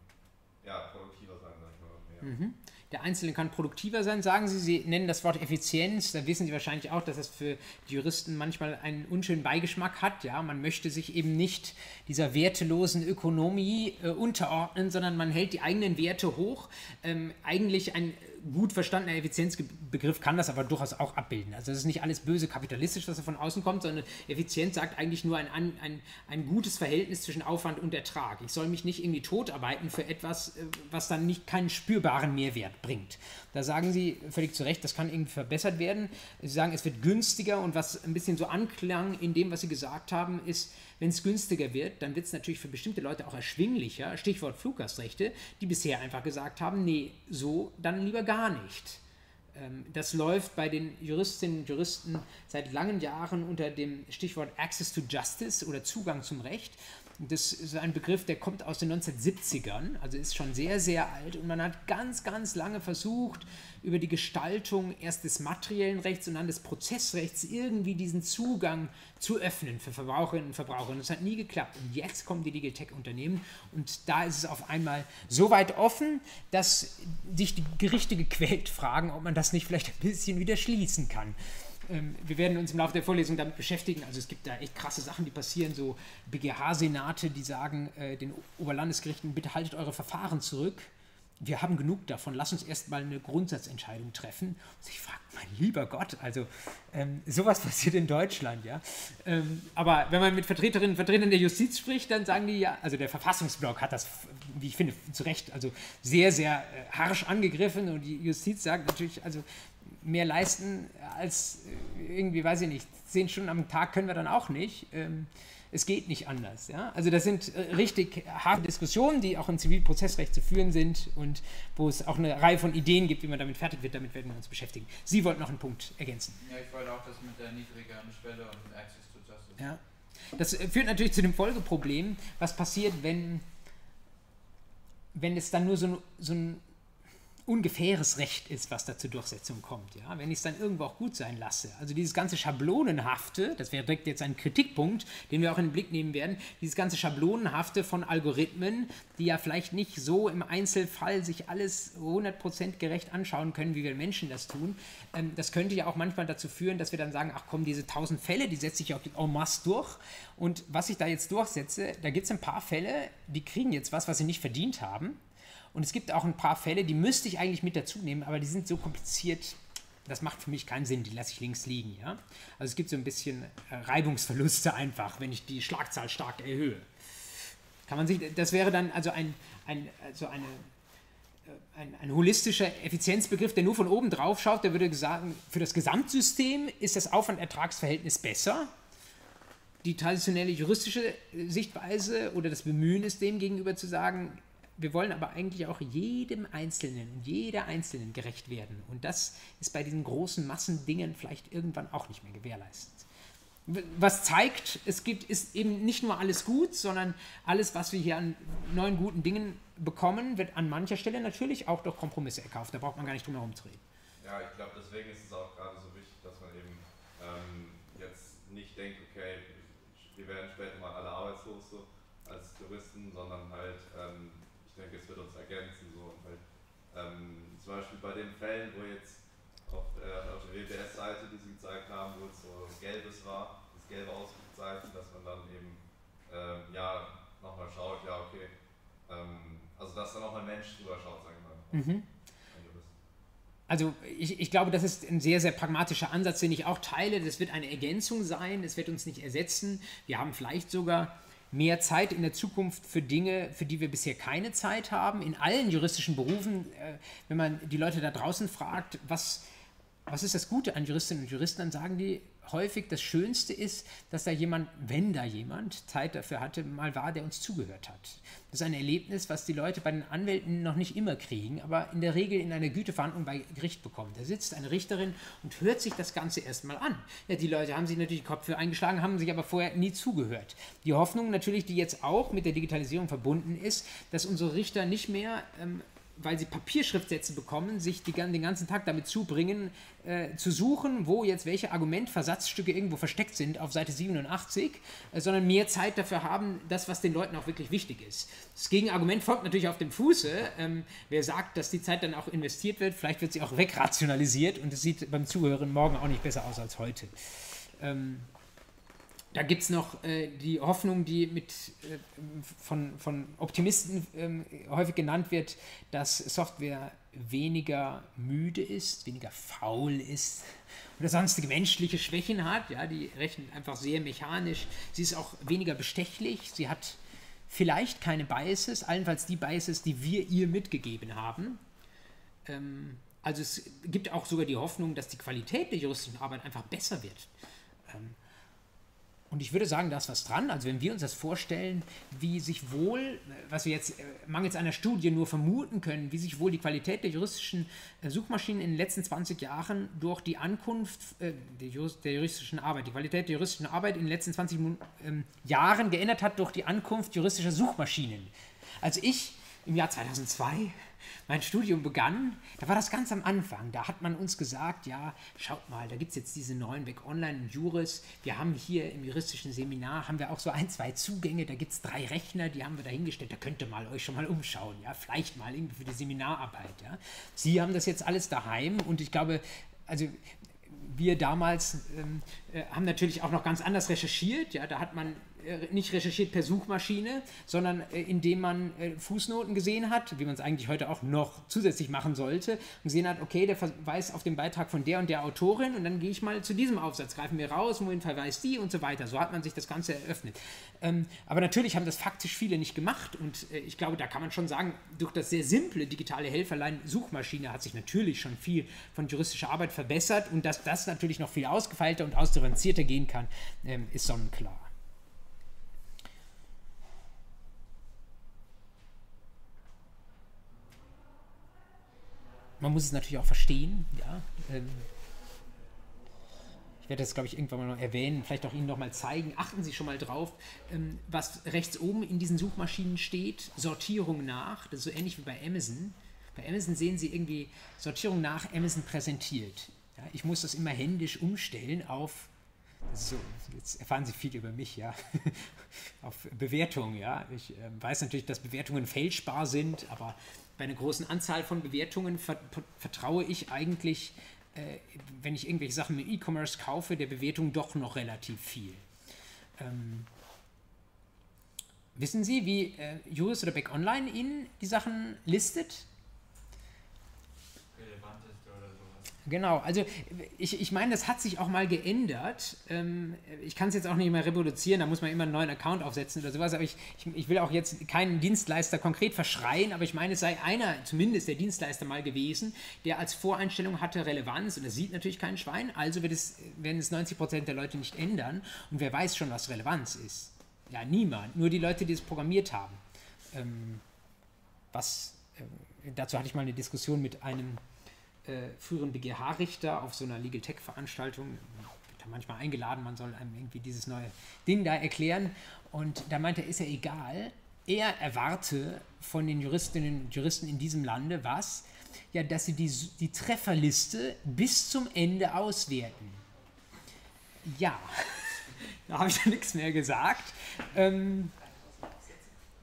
ja, produktiver sein, sag ich mal. Mhm. Der Einzelne kann produktiver sein, sagen Sie. Sie nennen das Wort Effizienz. Da wissen Sie wahrscheinlich auch, dass das für die Juristen manchmal einen unschönen Beigeschmack hat. Ja, man möchte sich eben nicht dieser wertelosen Ökonomie äh, unterordnen, sondern man hält die eigenen Werte hoch. Ähm, eigentlich ein gut verstandener Effizienzbegriff kann das aber durchaus auch abbilden. Also das ist nicht alles böse kapitalistisch, was da von außen kommt, sondern Effizienz sagt eigentlich nur ein, ein, ein gutes Verhältnis zwischen Aufwand und Ertrag. Ich soll mich nicht irgendwie totarbeiten für etwas, äh, was dann nicht keinen spürbaren Mehrwert bringt. Da sagen Sie völlig zu Recht, das kann irgendwie verbessert werden. Sie sagen, es wird günstiger und was ein bisschen so anklang in dem, was Sie gesagt haben, ist, wenn es günstiger wird, dann wird es natürlich für bestimmte Leute auch erschwinglicher. Stichwort Fluggastrechte, die bisher einfach gesagt haben, nee, so dann lieber gar nicht. Ähm, das läuft bei den Juristinnen und Juristen seit langen Jahren unter dem Stichwort Access to Justice oder Zugang zum Recht. Das ist ein Begriff, der kommt aus den 1970ern, also ist schon sehr, sehr alt und man hat ganz, ganz lange versucht, über die Gestaltung erst des materiellen Rechts und dann des Prozessrechts irgendwie diesen Zugang zu öffnen für Verbraucherinnen und Verbraucher. Und das hat nie geklappt. Und jetzt kommen die Legal Tech-Unternehmen und da ist es auf einmal so weit offen, dass sich die Gerichte gequält fragen, ob man das nicht vielleicht ein bisschen wieder schließen kann. Ähm, wir werden uns im Laufe der Vorlesung damit beschäftigen. Also es gibt da echt krasse Sachen, die passieren. So BGH-Senate, die sagen äh, den Oberlandesgerichten, bitte haltet eure Verfahren zurück. Wir haben genug davon. Lass uns erstmal eine Grundsatzentscheidung treffen. Und ich frage, mein lieber Gott, also ähm, sowas passiert in Deutschland, ja. Ähm, aber wenn man mit Vertreterinnen und Vertretern der Justiz spricht, dann sagen die ja, also der Verfassungsblock hat das, wie ich finde, zu Recht, also sehr, sehr äh, harsch angegriffen und die Justiz sagt natürlich, also mehr leisten als äh, irgendwie, weiß ich nicht, zehn Stunden am Tag können wir dann auch nicht. Ähm, es geht nicht anders. Ja? Also das sind äh, richtig harte Diskussionen, die auch im Zivilprozessrecht zu führen sind und wo es auch eine Reihe von Ideen gibt, wie man damit fertig wird. Damit werden wir uns beschäftigen. Sie wollten noch einen Punkt ergänzen. Ja, ich wollte auch das mit der niedrigeren Schwelle und Access to Justice. Ja. Das äh, führt natürlich zu dem Folgeproblem, was passiert, wenn wenn es dann nur so so ein ungefähres Recht ist, was da zur Durchsetzung kommt. Ja? Wenn ich es dann irgendwo auch gut sein lasse. Also dieses ganze Schablonenhafte, das wäre direkt jetzt ein Kritikpunkt, den wir auch in den Blick nehmen werden, dieses ganze Schablonenhafte von Algorithmen, die ja vielleicht nicht so im Einzelfall sich alles 100% gerecht anschauen können, wie wir Menschen das tun, ähm, das könnte ja auch manchmal dazu führen, dass wir dann sagen, ach komm, diese 1000 Fälle, die setze ich auch en masse durch. Und was ich da jetzt durchsetze, da gibt es ein paar Fälle, die kriegen jetzt was, was sie nicht verdient haben und es gibt auch ein paar Fälle, die müsste ich eigentlich mit dazu nehmen, aber die sind so kompliziert, das macht für mich keinen Sinn, die lasse ich links liegen. Ja? Also es gibt so ein bisschen äh, Reibungsverluste einfach, wenn ich die Schlagzahl stark erhöhe. Kann man sich, das wäre dann also ein, ein, also eine, äh, ein, ein, holistischer Effizienzbegriff, der nur von oben drauf schaut, der würde sagen, für das Gesamtsystem ist das Aufwand-Ertragsverhältnis besser. Die traditionelle juristische Sichtweise oder das Bemühen ist dem gegenüber zu sagen, wir wollen aber eigentlich auch jedem Einzelnen und jeder Einzelnen gerecht werden. Und das ist bei diesen großen Massendingen vielleicht irgendwann auch nicht mehr gewährleistet. Was zeigt, es gibt, ist eben nicht nur alles gut, sondern alles, was wir hier an neuen guten Dingen bekommen, wird an mancher Stelle natürlich auch durch Kompromisse erkauft. Da braucht man gar nicht drum herum zu reden. Ja, ich glaube, deswegen ist es auch gerade so wichtig, dass man eben ähm, jetzt nicht denkt, okay, wir werden später mal alle arbeitslos so als Touristen, sondern halt ähm, denke, es wird uns ergänzen. So. Und halt, ähm, zum Beispiel bei den Fällen, wo jetzt auf, äh, auf der WBS-Seite, die sie gezeigt haben, wo es so Gelbes war, das Gelbe ausgezeichnet, dass man dann eben ähm, ja, nochmal schaut, ja, okay, ähm, also dass dann auch ein Mensch drüber schaut, sagen wir mal. Mhm. Also ich, ich, glaube, das ist ein sehr, sehr pragmatischer Ansatz, den ich auch teile. Das wird eine Ergänzung sein, das wird uns nicht ersetzen. Wir haben vielleicht sogar mehr Zeit in der Zukunft für Dinge, für die wir bisher keine Zeit haben. In allen juristischen Berufen, äh, wenn man die Leute da draußen fragt, was, was ist das Gute an Juristinnen und Juristen, dann sagen die, häufig das Schönste ist, dass da jemand, wenn da jemand Zeit dafür hatte, mal war, der uns zugehört hat. Das ist ein Erlebnis, was die Leute bei den Anwälten noch nicht immer kriegen, aber in der Regel in einer Güteverhandlung bei Gericht bekommen. Da sitzt eine Richterin und hört sich das Ganze erstmal an. Ja, die Leute haben sich natürlich Kopf für eingeschlagen, haben sich aber vorher nie zugehört. Die Hoffnung natürlich, die jetzt auch mit der Digitalisierung verbunden ist, dass unsere Richter nicht mehr ähm, weil sie Papierschriftsätze bekommen, sich die, den ganzen Tag damit zubringen, äh, zu suchen, wo jetzt welche Argumentversatzstücke irgendwo versteckt sind auf Seite 87, äh, sondern mehr Zeit dafür haben, das, was den Leuten auch wirklich wichtig ist. Das Gegenargument folgt natürlich auf dem Fuße. Ähm, wer sagt, dass die Zeit dann auch investiert wird, vielleicht wird sie auch wegrationalisiert und es sieht beim Zuhören morgen auch nicht besser aus als heute. Ähm, da gibt es noch äh, die Hoffnung, die mit, äh, von, von Optimisten äh, häufig genannt wird, dass Software weniger müde ist, weniger faul ist oder sonstige menschliche Schwächen hat. Ja, die rechnet einfach sehr mechanisch. Sie ist auch weniger bestechlich. Sie hat vielleicht keine Biases, allenfalls die Biases, die wir ihr mitgegeben haben. Ähm, also es gibt auch sogar die Hoffnung, dass die Qualität der juristischen Arbeit einfach besser wird. Ähm, und ich würde sagen, da ist was dran. Also wenn wir uns das vorstellen, wie sich wohl, was wir jetzt äh, mangels einer Studie nur vermuten können, wie sich wohl die Qualität der juristischen äh, Suchmaschinen in den letzten 20 Jahren durch die Ankunft äh, der, juristischen Arbeit, die Qualität der juristischen Arbeit in den letzten 20 ähm, Jahren geändert hat durch die Ankunft juristischer Suchmaschinen. Also ich im Jahr 2002 mein Studium begann, da war das ganz am Anfang. Da hat man uns gesagt, ja, schaut mal, da gibt es jetzt diese neuen Weg Online und Juris. Wir haben hier im juristischen Seminar, haben wir auch so ein, zwei Zugänge, da gibt es drei Rechner, die haben wir dahingestellt, da könnt ihr mal euch schon mal umschauen, ja, vielleicht mal irgendwie für die Seminararbeit, ja. Sie haben das jetzt alles daheim und ich glaube, also wir damals ähm, äh, haben natürlich auch noch ganz anders recherchiert. Ja, da hat man nicht recherchiert per Suchmaschine, sondern äh, indem man äh, Fußnoten gesehen hat, wie man es eigentlich heute auch noch zusätzlich machen sollte, und gesehen hat, okay, der verweist auf den Beitrag von der und der Autorin und dann gehe ich mal zu diesem Aufsatz, greifen wir raus, wohin verweist die und so weiter. So hat man sich das Ganze eröffnet. Ähm, aber natürlich haben das faktisch viele nicht gemacht und ich glaube, da kann man schon sagen, durch das sehr simple digitale Helferlein Suchmaschine hat sich natürlich schon viel von juristischer Arbeit verbessert und dass das natürlich noch viel ausgefeilter und ausdifferenzierter gehen kann, ähm, ist sonnenklar. Man muss es natürlich auch verstehen. Ja. Ähm, ich werde das, glaube ich, irgendwann mal noch erwähnen, vielleicht auch Ihnen noch mal zeigen. Achten Sie schon mal drauf, ähm, was rechts oben in diesen Suchmaschinen steht. Sortierung nach. Das ist so ähnlich wie bei Amazon. Bei Amazon sehen Sie irgendwie Sortierung nach Amazon präsentiert. Ja, ich muss das immer händisch umstellen auf so, jetzt erfahren Sie viel über mich, ja, auf Bewertungen, ja. Ich äh, weiß natürlich, dass Bewertungen fälschbar sind, aber bei einer großen Anzahl von Bewertungen vertraue ich eigentlich äh, wenn ich irgendwelche Sachen mit E-Commerce kaufe, der Bewertung doch noch relativ viel. Ähm, wissen Sie, wie äh, Juris oder Beck Online Ihnen die Sachen listet? Genau, also ich, ich meine, das hat sich auch mal geändert. Ähm, ich kann es jetzt auch nicht mehr reproduzieren, da muss man immer einen neuen Account aufsetzen oder sowas, aber ich, ich, ich, will auch jetzt keinen Dienstleister konkret verschreien, aber ich meine, es sei einer, zumindest der Dienstleister mal gewesen, der als Voreinstellung hatte Relevanz und das sieht natürlich kein Schwein, also wird es, werden es 90% der Leute nicht ändern und wer weiß schon, was Relevanz ist. Ja, niemand, nur die Leute, die es programmiert haben. Ähm, was, äh, dazu hatte ich mal eine Diskussion mit einem äh, früheren BGH-Richter auf so einer Legal Tech-Veranstaltung, manchmal eingeladen, man soll einem irgendwie dieses neue Ding da erklären. Und da meinte er, ist ja egal, er erwarte von den Juristinnen und Juristen in diesem Lande was? Ja, dass sie die, die Trefferliste bis zum Ende auswerten. Ja, da habe ich ja nichts mehr gesagt. Ähm,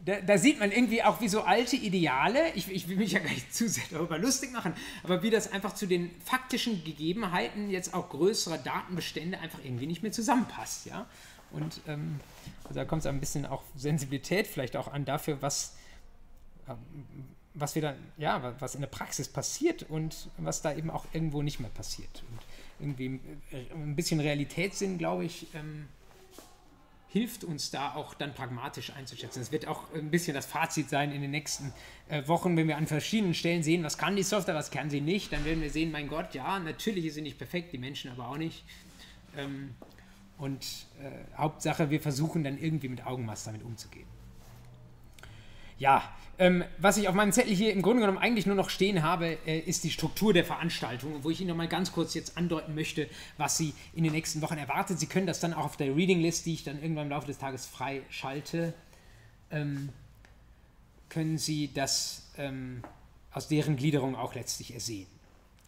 da, da, sieht man irgendwie auch, wie so alte Ideale, ich, ich, will mich ja gar nicht zu sehr darüber lustig machen, aber wie das einfach zu den faktischen Gegebenheiten jetzt auch größerer Datenbestände einfach irgendwie nicht mehr zusammenpasst. Ja? Und ähm, also da kommt es ein bisschen auch Sensibilität vielleicht auch an dafür, was, ähm, was wir dann, ja, was in der Praxis passiert und was da eben auch irgendwo nicht mehr passiert. Und irgendwie äh, ein bisschen Realitätssinn, glaube ich, ähm, hilft uns da auch dann pragmatisch einzuschätzen. Das wird auch ein bisschen das Fazit sein in den nächsten äh, Wochen, wenn wir an verschiedenen Stellen sehen, was kann die Software, was kann sie nicht. Dann werden wir sehen, mein Gott, ja, natürlich ist sie nicht perfekt, die Menschen aber auch nicht. Ähm, und äh, Hauptsache, wir versuchen dann irgendwie mit Augenmaß damit umzugehen. Ja, ähm, was ich auf meinem Zettel hier im Grunde genommen eigentlich nur noch stehen habe, äh, ist die Struktur der Veranstaltung, wo ich Ihnen noch mal ganz kurz jetzt andeuten möchte, was Sie in den nächsten Wochen erwartet. Sie können das dann auch auf der Reading List, die ich dann irgendwann im Laufe des Tages freischalte, ähm, können Sie das ähm, aus deren Gliederung auch letztlich ersehen.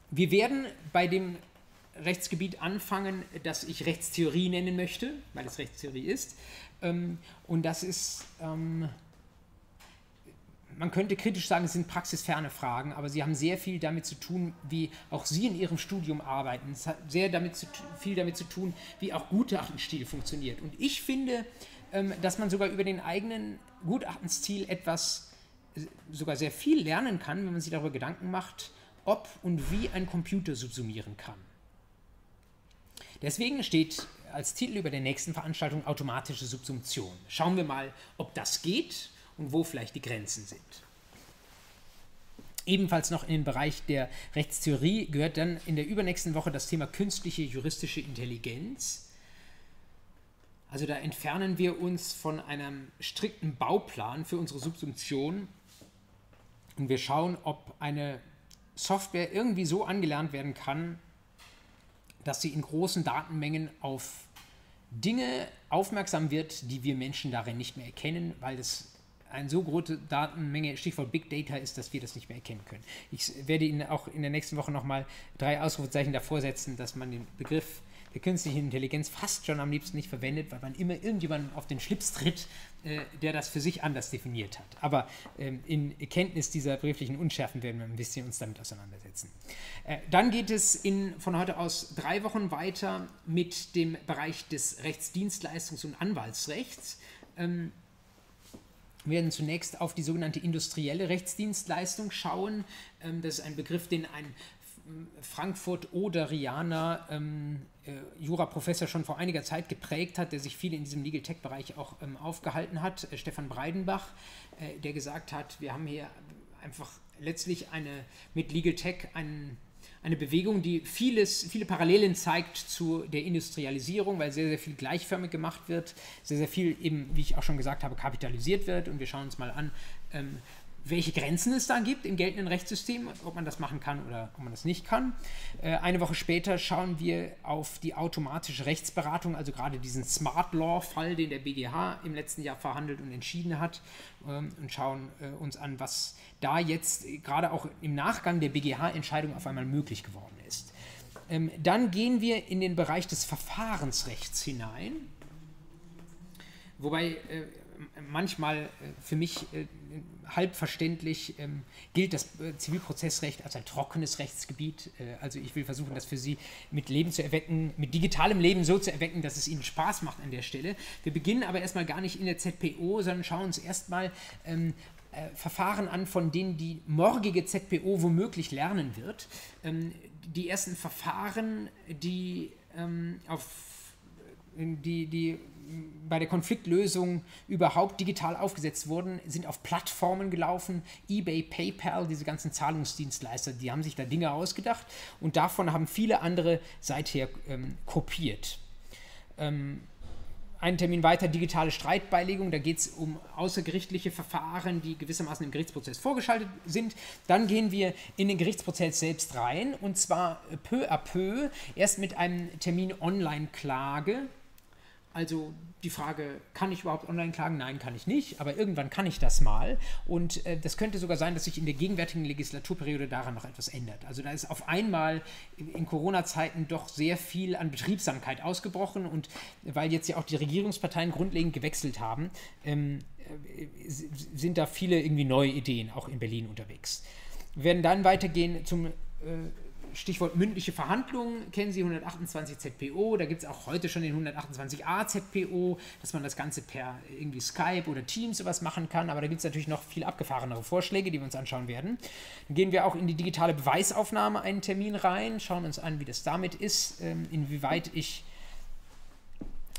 Wir werden bei dem Rechtsgebiet anfangen, das ich Rechtstheorie nennen möchte, weil es Rechtstheorie ist. Ähm, und das ist ähm, man könnte kritisch sagen, es sind praxisferne Fragen, aber sie haben sehr viel damit zu tun, wie auch Sie in Ihrem Studium arbeiten. Es hat sehr damit zu, viel damit zu tun, wie auch Gutachtenstil funktioniert. Und ich finde, ähm, dass man sogar über den eigenen Gutachtenstil etwas, äh, sogar sehr viel lernen kann, wenn man sich darüber Gedanken macht, ob und wie ein Computer subsumieren kann. Deswegen steht als Titel über der nächsten Veranstaltung automatische Subsumption. Schauen wir mal, ob das geht und wo vielleicht die Grenzen sind. Ebenfalls noch in den Bereich der Rechtstheorie gehört dann in der übernächsten Woche das Thema künstliche juristische Intelligenz. Also da entfernen wir uns von einem strikten Bauplan für unsere Subsumption und wir schauen, ob eine Software irgendwie so angelernt werden kann, dass sie in großen Datenmengen auf Dinge aufmerksam wird, die wir Menschen darin nicht mehr erkennen, weil es eine so große Datenmenge, Stichwort Big Data ist, dass wir das nicht mehr erkennen können. Ich werde Ihnen auch in der nächsten Woche nochmal drei Ausrufezeichen davor setzen, dass man den Begriff der künstlichen Intelligenz fast schon am liebsten nicht verwendet, weil man immer irgendjemanden auf den Schlips tritt, äh, der das für sich anders definiert hat. Aber ähm, in Kenntnis dieser begrifflichen Unschärfen werden wir ein bisschen uns damit auseinandersetzen. Äh, dann geht es in, von heute aus drei Wochen weiter mit dem Bereich des Rechtsdienstleistungs- und Anwaltsrechts. Ähm, wir werden zunächst auf die sogenannte industrielle Rechtsdienstleistung schauen. Ähm, das ist ein Begriff, den ein Frankfurt-Oderianer ähm, äh, Juraprofessor schon vor einiger Zeit geprägt hat, der sich viel in diesem Legal Tech-Bereich auch ähm, aufgehalten hat, äh, Stefan Breidenbach, äh, der gesagt hat, wir haben hier einfach letztlich eine, mit Legal Tech einen eine Bewegung, die vieles, viele Parallelen zeigt zu der Industrialisierung, weil sehr, sehr viel gleichförmig gemacht wird, sehr, sehr viel eben, wie ich auch schon gesagt habe, kapitalisiert wird. Und wir schauen uns mal an, ähm, welche Grenzen es da gibt im geltenden Rechtssystem, ob man das machen kann oder ob man das nicht kann. Äh, eine Woche später schauen wir auf die automatische Rechtsberatung, also gerade diesen Smart Law-Fall, den der BGH im letzten Jahr verhandelt und entschieden hat, ähm, und schauen äh, uns an, was da jetzt gerade auch im Nachgang der BGH-Entscheidung auf einmal möglich geworden ist. Ähm, dann gehen wir in den Bereich des Verfahrensrechts hinein, wobei äh, manchmal äh, für mich äh, halb verständlich ähm, gilt das äh, Zivilprozessrecht als ein trockenes Rechtsgebiet. Also ich will versuchen, das für Sie mit Leben zu erwecken, mit digitalem Leben so zu erwecken, dass es Ihnen Spaß macht an der Stelle. Wir beginnen aber erstmal gar nicht in der ZPO, sondern schauen uns erstmal ähm, äh, Verfahren an, von denen die morgige ZPO womöglich lernen wird. Ähm, die ersten Verfahren, die ähm, auf die, die bei der Konfliktlösung überhaupt digital aufgesetzt wurden, sind auf Plattformen gelaufen, eBay, PayPal, diese ganzen Zahlungsdienstleister, die haben sich da Dinge ausgedacht und davon haben viele andere seither ähm, kopiert. Ähm, einen Termin weiter, digitale Streitbeilegung, da geht es um außergerichtliche Verfahren, die gewissermaßen im Gerichtsprozess vorgeschaltet sind. Dann gehen wir in den Gerichtsprozess selbst rein und zwar peu à peu, erst mit einem Termin Online-Klage, also die Frage, kann ich überhaupt online klagen? Nein, kann ich nicht, aber irgendwann kann ich das mal. Und äh, das könnte sogar sein, dass sich in der gegenwärtigen Legislaturperiode daran noch etwas ändert. Also da ist auf einmal in Corona-Zeiten doch sehr viel an Betriebsamkeit ausgebrochen und weil jetzt ja auch die Regierungsparteien grundlegend gewechselt haben, ähm, äh, sind da viele irgendwie neue Ideen auch in Berlin unterwegs. Wir werden dann weitergehen zum äh, Stichwort mündliche Verhandlungen, kennen Sie 128 ZPO, da gibt es auch heute schon den 128a ZPO, dass man das Ganze per irgendwie Skype oder Teams sowas machen kann, aber da gibt es natürlich noch viel abgefahrenere Vorschläge, die wir uns anschauen werden. Dann gehen wir auch in die digitale Beweisaufnahme einen Termin rein, schauen uns an, wie das damit ist, ähm, inwieweit ich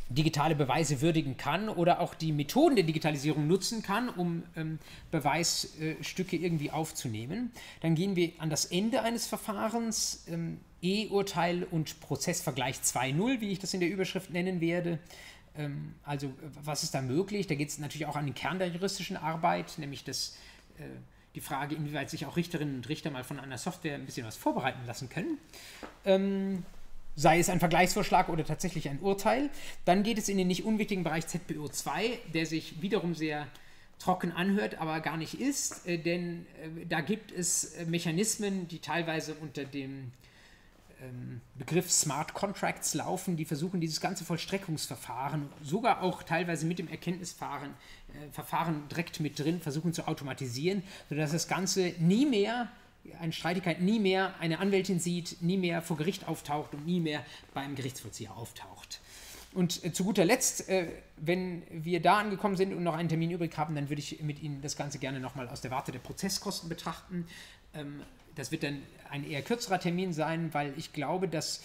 digitale Beweise würdigen kann oder auch die Methoden der Digitalisierung nutzen kann, um ähm, Beweisstücke irgendwie aufzunehmen. Dann gehen wir an das Ende eines Verfahrens, ähm, E-Urteil und Prozessvergleich 2.0, wie ich das in der Überschrift nennen werde. Ähm, also was ist da möglich? Da geht es natürlich auch an den Kern der juristischen Arbeit, nämlich das, äh, die Frage, inwieweit sich auch Richterinnen und Richter mal von einer Software ein bisschen was vorbereiten lassen können. Sei es ein Vergleichsvorschlag oder tatsächlich ein Urteil. Dann geht es in den nicht unwichtigen Bereich ZPO2, der sich wiederum sehr trocken anhört, aber gar nicht ist, äh, denn äh, da gibt es äh, Mechanismen, die teilweise unter dem ähm, Begriff Smart Contracts laufen, die versuchen, dieses ganze Vollstreckungsverfahren, sogar auch teilweise mit dem Erkenntnisverfahren äh, direkt mit drin, versuchen zu automatisieren, sodass das Ganze nie mehr eine Streitigkeit nie mehr eine Anwältin sieht, nie mehr vor Gericht auftaucht und nie mehr beim Gerichtsvollzieher auftaucht. Und äh, zu guter Letzt, äh, wenn wir da angekommen sind und noch einen Termin übrig haben, dann würde ich mit Ihnen das Ganze gerne nochmal aus der Warte der Prozesskosten betrachten. Ähm, das wird dann ein eher kürzerer Termin sein, weil ich glaube, dass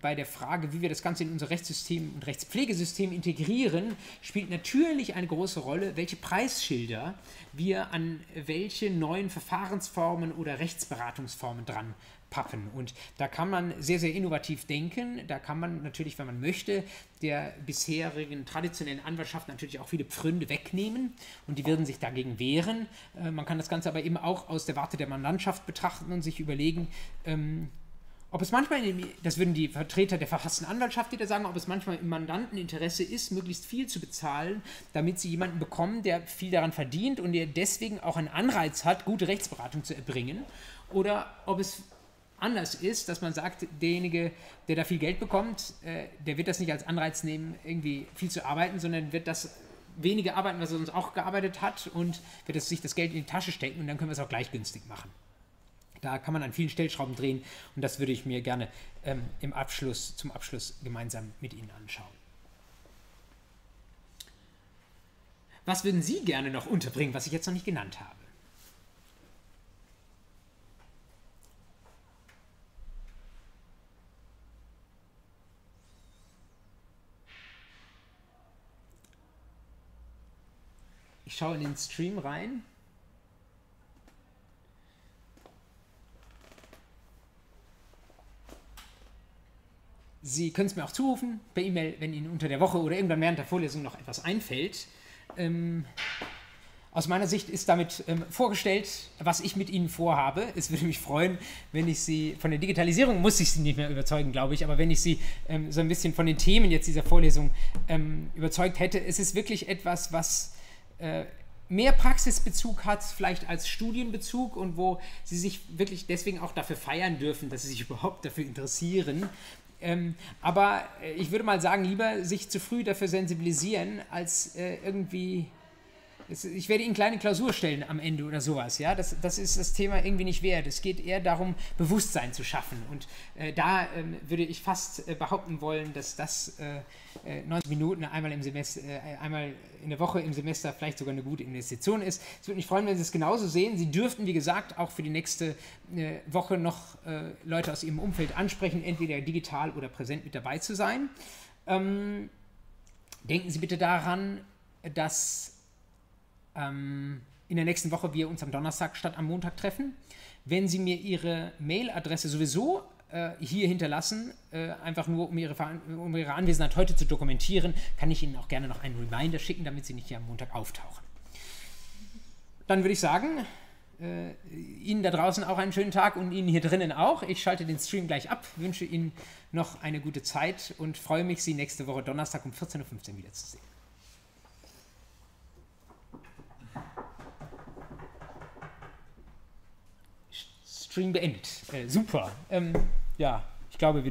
bei der Frage, wie wir das Ganze in unser Rechtssystem und Rechtspflegesystem integrieren, spielt natürlich eine große Rolle, welche Preisschilder wir an welche neuen Verfahrensformen oder Rechtsberatungsformen dran pappen. Und da kann man sehr, sehr innovativ denken. Da kann man natürlich, wenn man möchte, der bisherigen traditionellen Anwaltschaft natürlich auch viele Pfründe wegnehmen und die würden sich dagegen wehren. Äh, man kann das Ganze aber eben auch aus der Warte der Mandantschaft betrachten und sich überlegen, ähm, ob es manchmal, das würden die Vertreter der verfassten Anwaltschaft wieder sagen, ob es manchmal im Mandanteninteresse ist, möglichst viel zu bezahlen, damit sie jemanden bekommen, der viel daran verdient und der deswegen auch einen Anreiz hat, gute Rechtsberatung zu erbringen. Oder ob es anders ist, dass man sagt, derjenige, der da viel Geld bekommt, äh, der wird das nicht als Anreiz nehmen, irgendwie viel zu arbeiten, sondern wird das wenige arbeiten, was er sonst auch gearbeitet hat und wird das, sich das Geld in die Tasche stecken und dann können wir es auch gleich günstig machen. Da kann man an vielen Stellschrauben drehen und das würde ich mir gerne ähm, im Abschluss, zum Abschluss gemeinsam mit Ihnen anschauen. Was würden Sie gerne noch unterbringen, was ich jetzt noch nicht genannt habe? Ich schaue in den Stream rein. Sie können es mir auch zurufen per E-Mail, wenn Ihnen unter der Woche oder irgendwann während der Vorlesung noch etwas einfällt. Ähm, aus meiner Sicht ist damit ähm, vorgestellt, was ich mit Ihnen vorhabe. Es würde mich freuen, wenn ich Sie von der Digitalisierung, muss ich Sie nicht mehr überzeugen, glaube ich, aber wenn ich Sie ähm, so ein bisschen von den Themen jetzt dieser Vorlesung ähm, überzeugt hätte. Es ist wirklich etwas, was äh, mehr Praxisbezug hat, vielleicht als Studienbezug und wo Sie sich wirklich deswegen auch dafür feiern dürfen, dass Sie sich überhaupt dafür interessieren. Ähm, aber äh, ich würde mal sagen, lieber sich zu früh dafür sensibilisieren, als äh, irgendwie ich werde Ihnen kleine Klausur stellen am Ende oder sowas. Ja? Das, das ist das Thema irgendwie nicht wert. Es geht eher darum, Bewusstsein zu schaffen. Und äh, da ähm, würde ich fast äh, behaupten wollen, dass das äh, 90 äh, Minuten einmal, im Semester, äh, einmal in der Woche im Semester vielleicht sogar eine gute Investition ist. Es würde mich freuen, wenn Sie es genauso sehen. Sie dürften, wie gesagt, auch für die nächste äh, Woche noch Leute aus Ihrem Umfeld ansprechen, entweder digital oder präsent mit dabei zu sein. Ähm, denken Sie bitte daran, dass ähm, in der nächsten Woche wir uns am Donnerstag statt am Montag treffen. Wenn Sie mir Ihre Mailadresse sowieso äh, hier hinterlassen, äh, einfach nur um ihre, um ihre Anwesenheit heute zu dokumentieren, kann ich Ihnen auch gerne noch einen Reminder schicken, damit Sie nicht hier am Montag auftauchen. Dann würde ich sagen, äh, Ihnen da draußen auch einen schönen Tag und Ihnen hier drinnen auch. Ich schalte den Stream gleich ab, wünsche Ihnen noch eine gute Zeit und freue mich, Sie nächste Woche Donnerstag um 14.15 Uhr wiederzusehen. Stream beendet. Äh, super. Ähm, ja, ich glaube, wir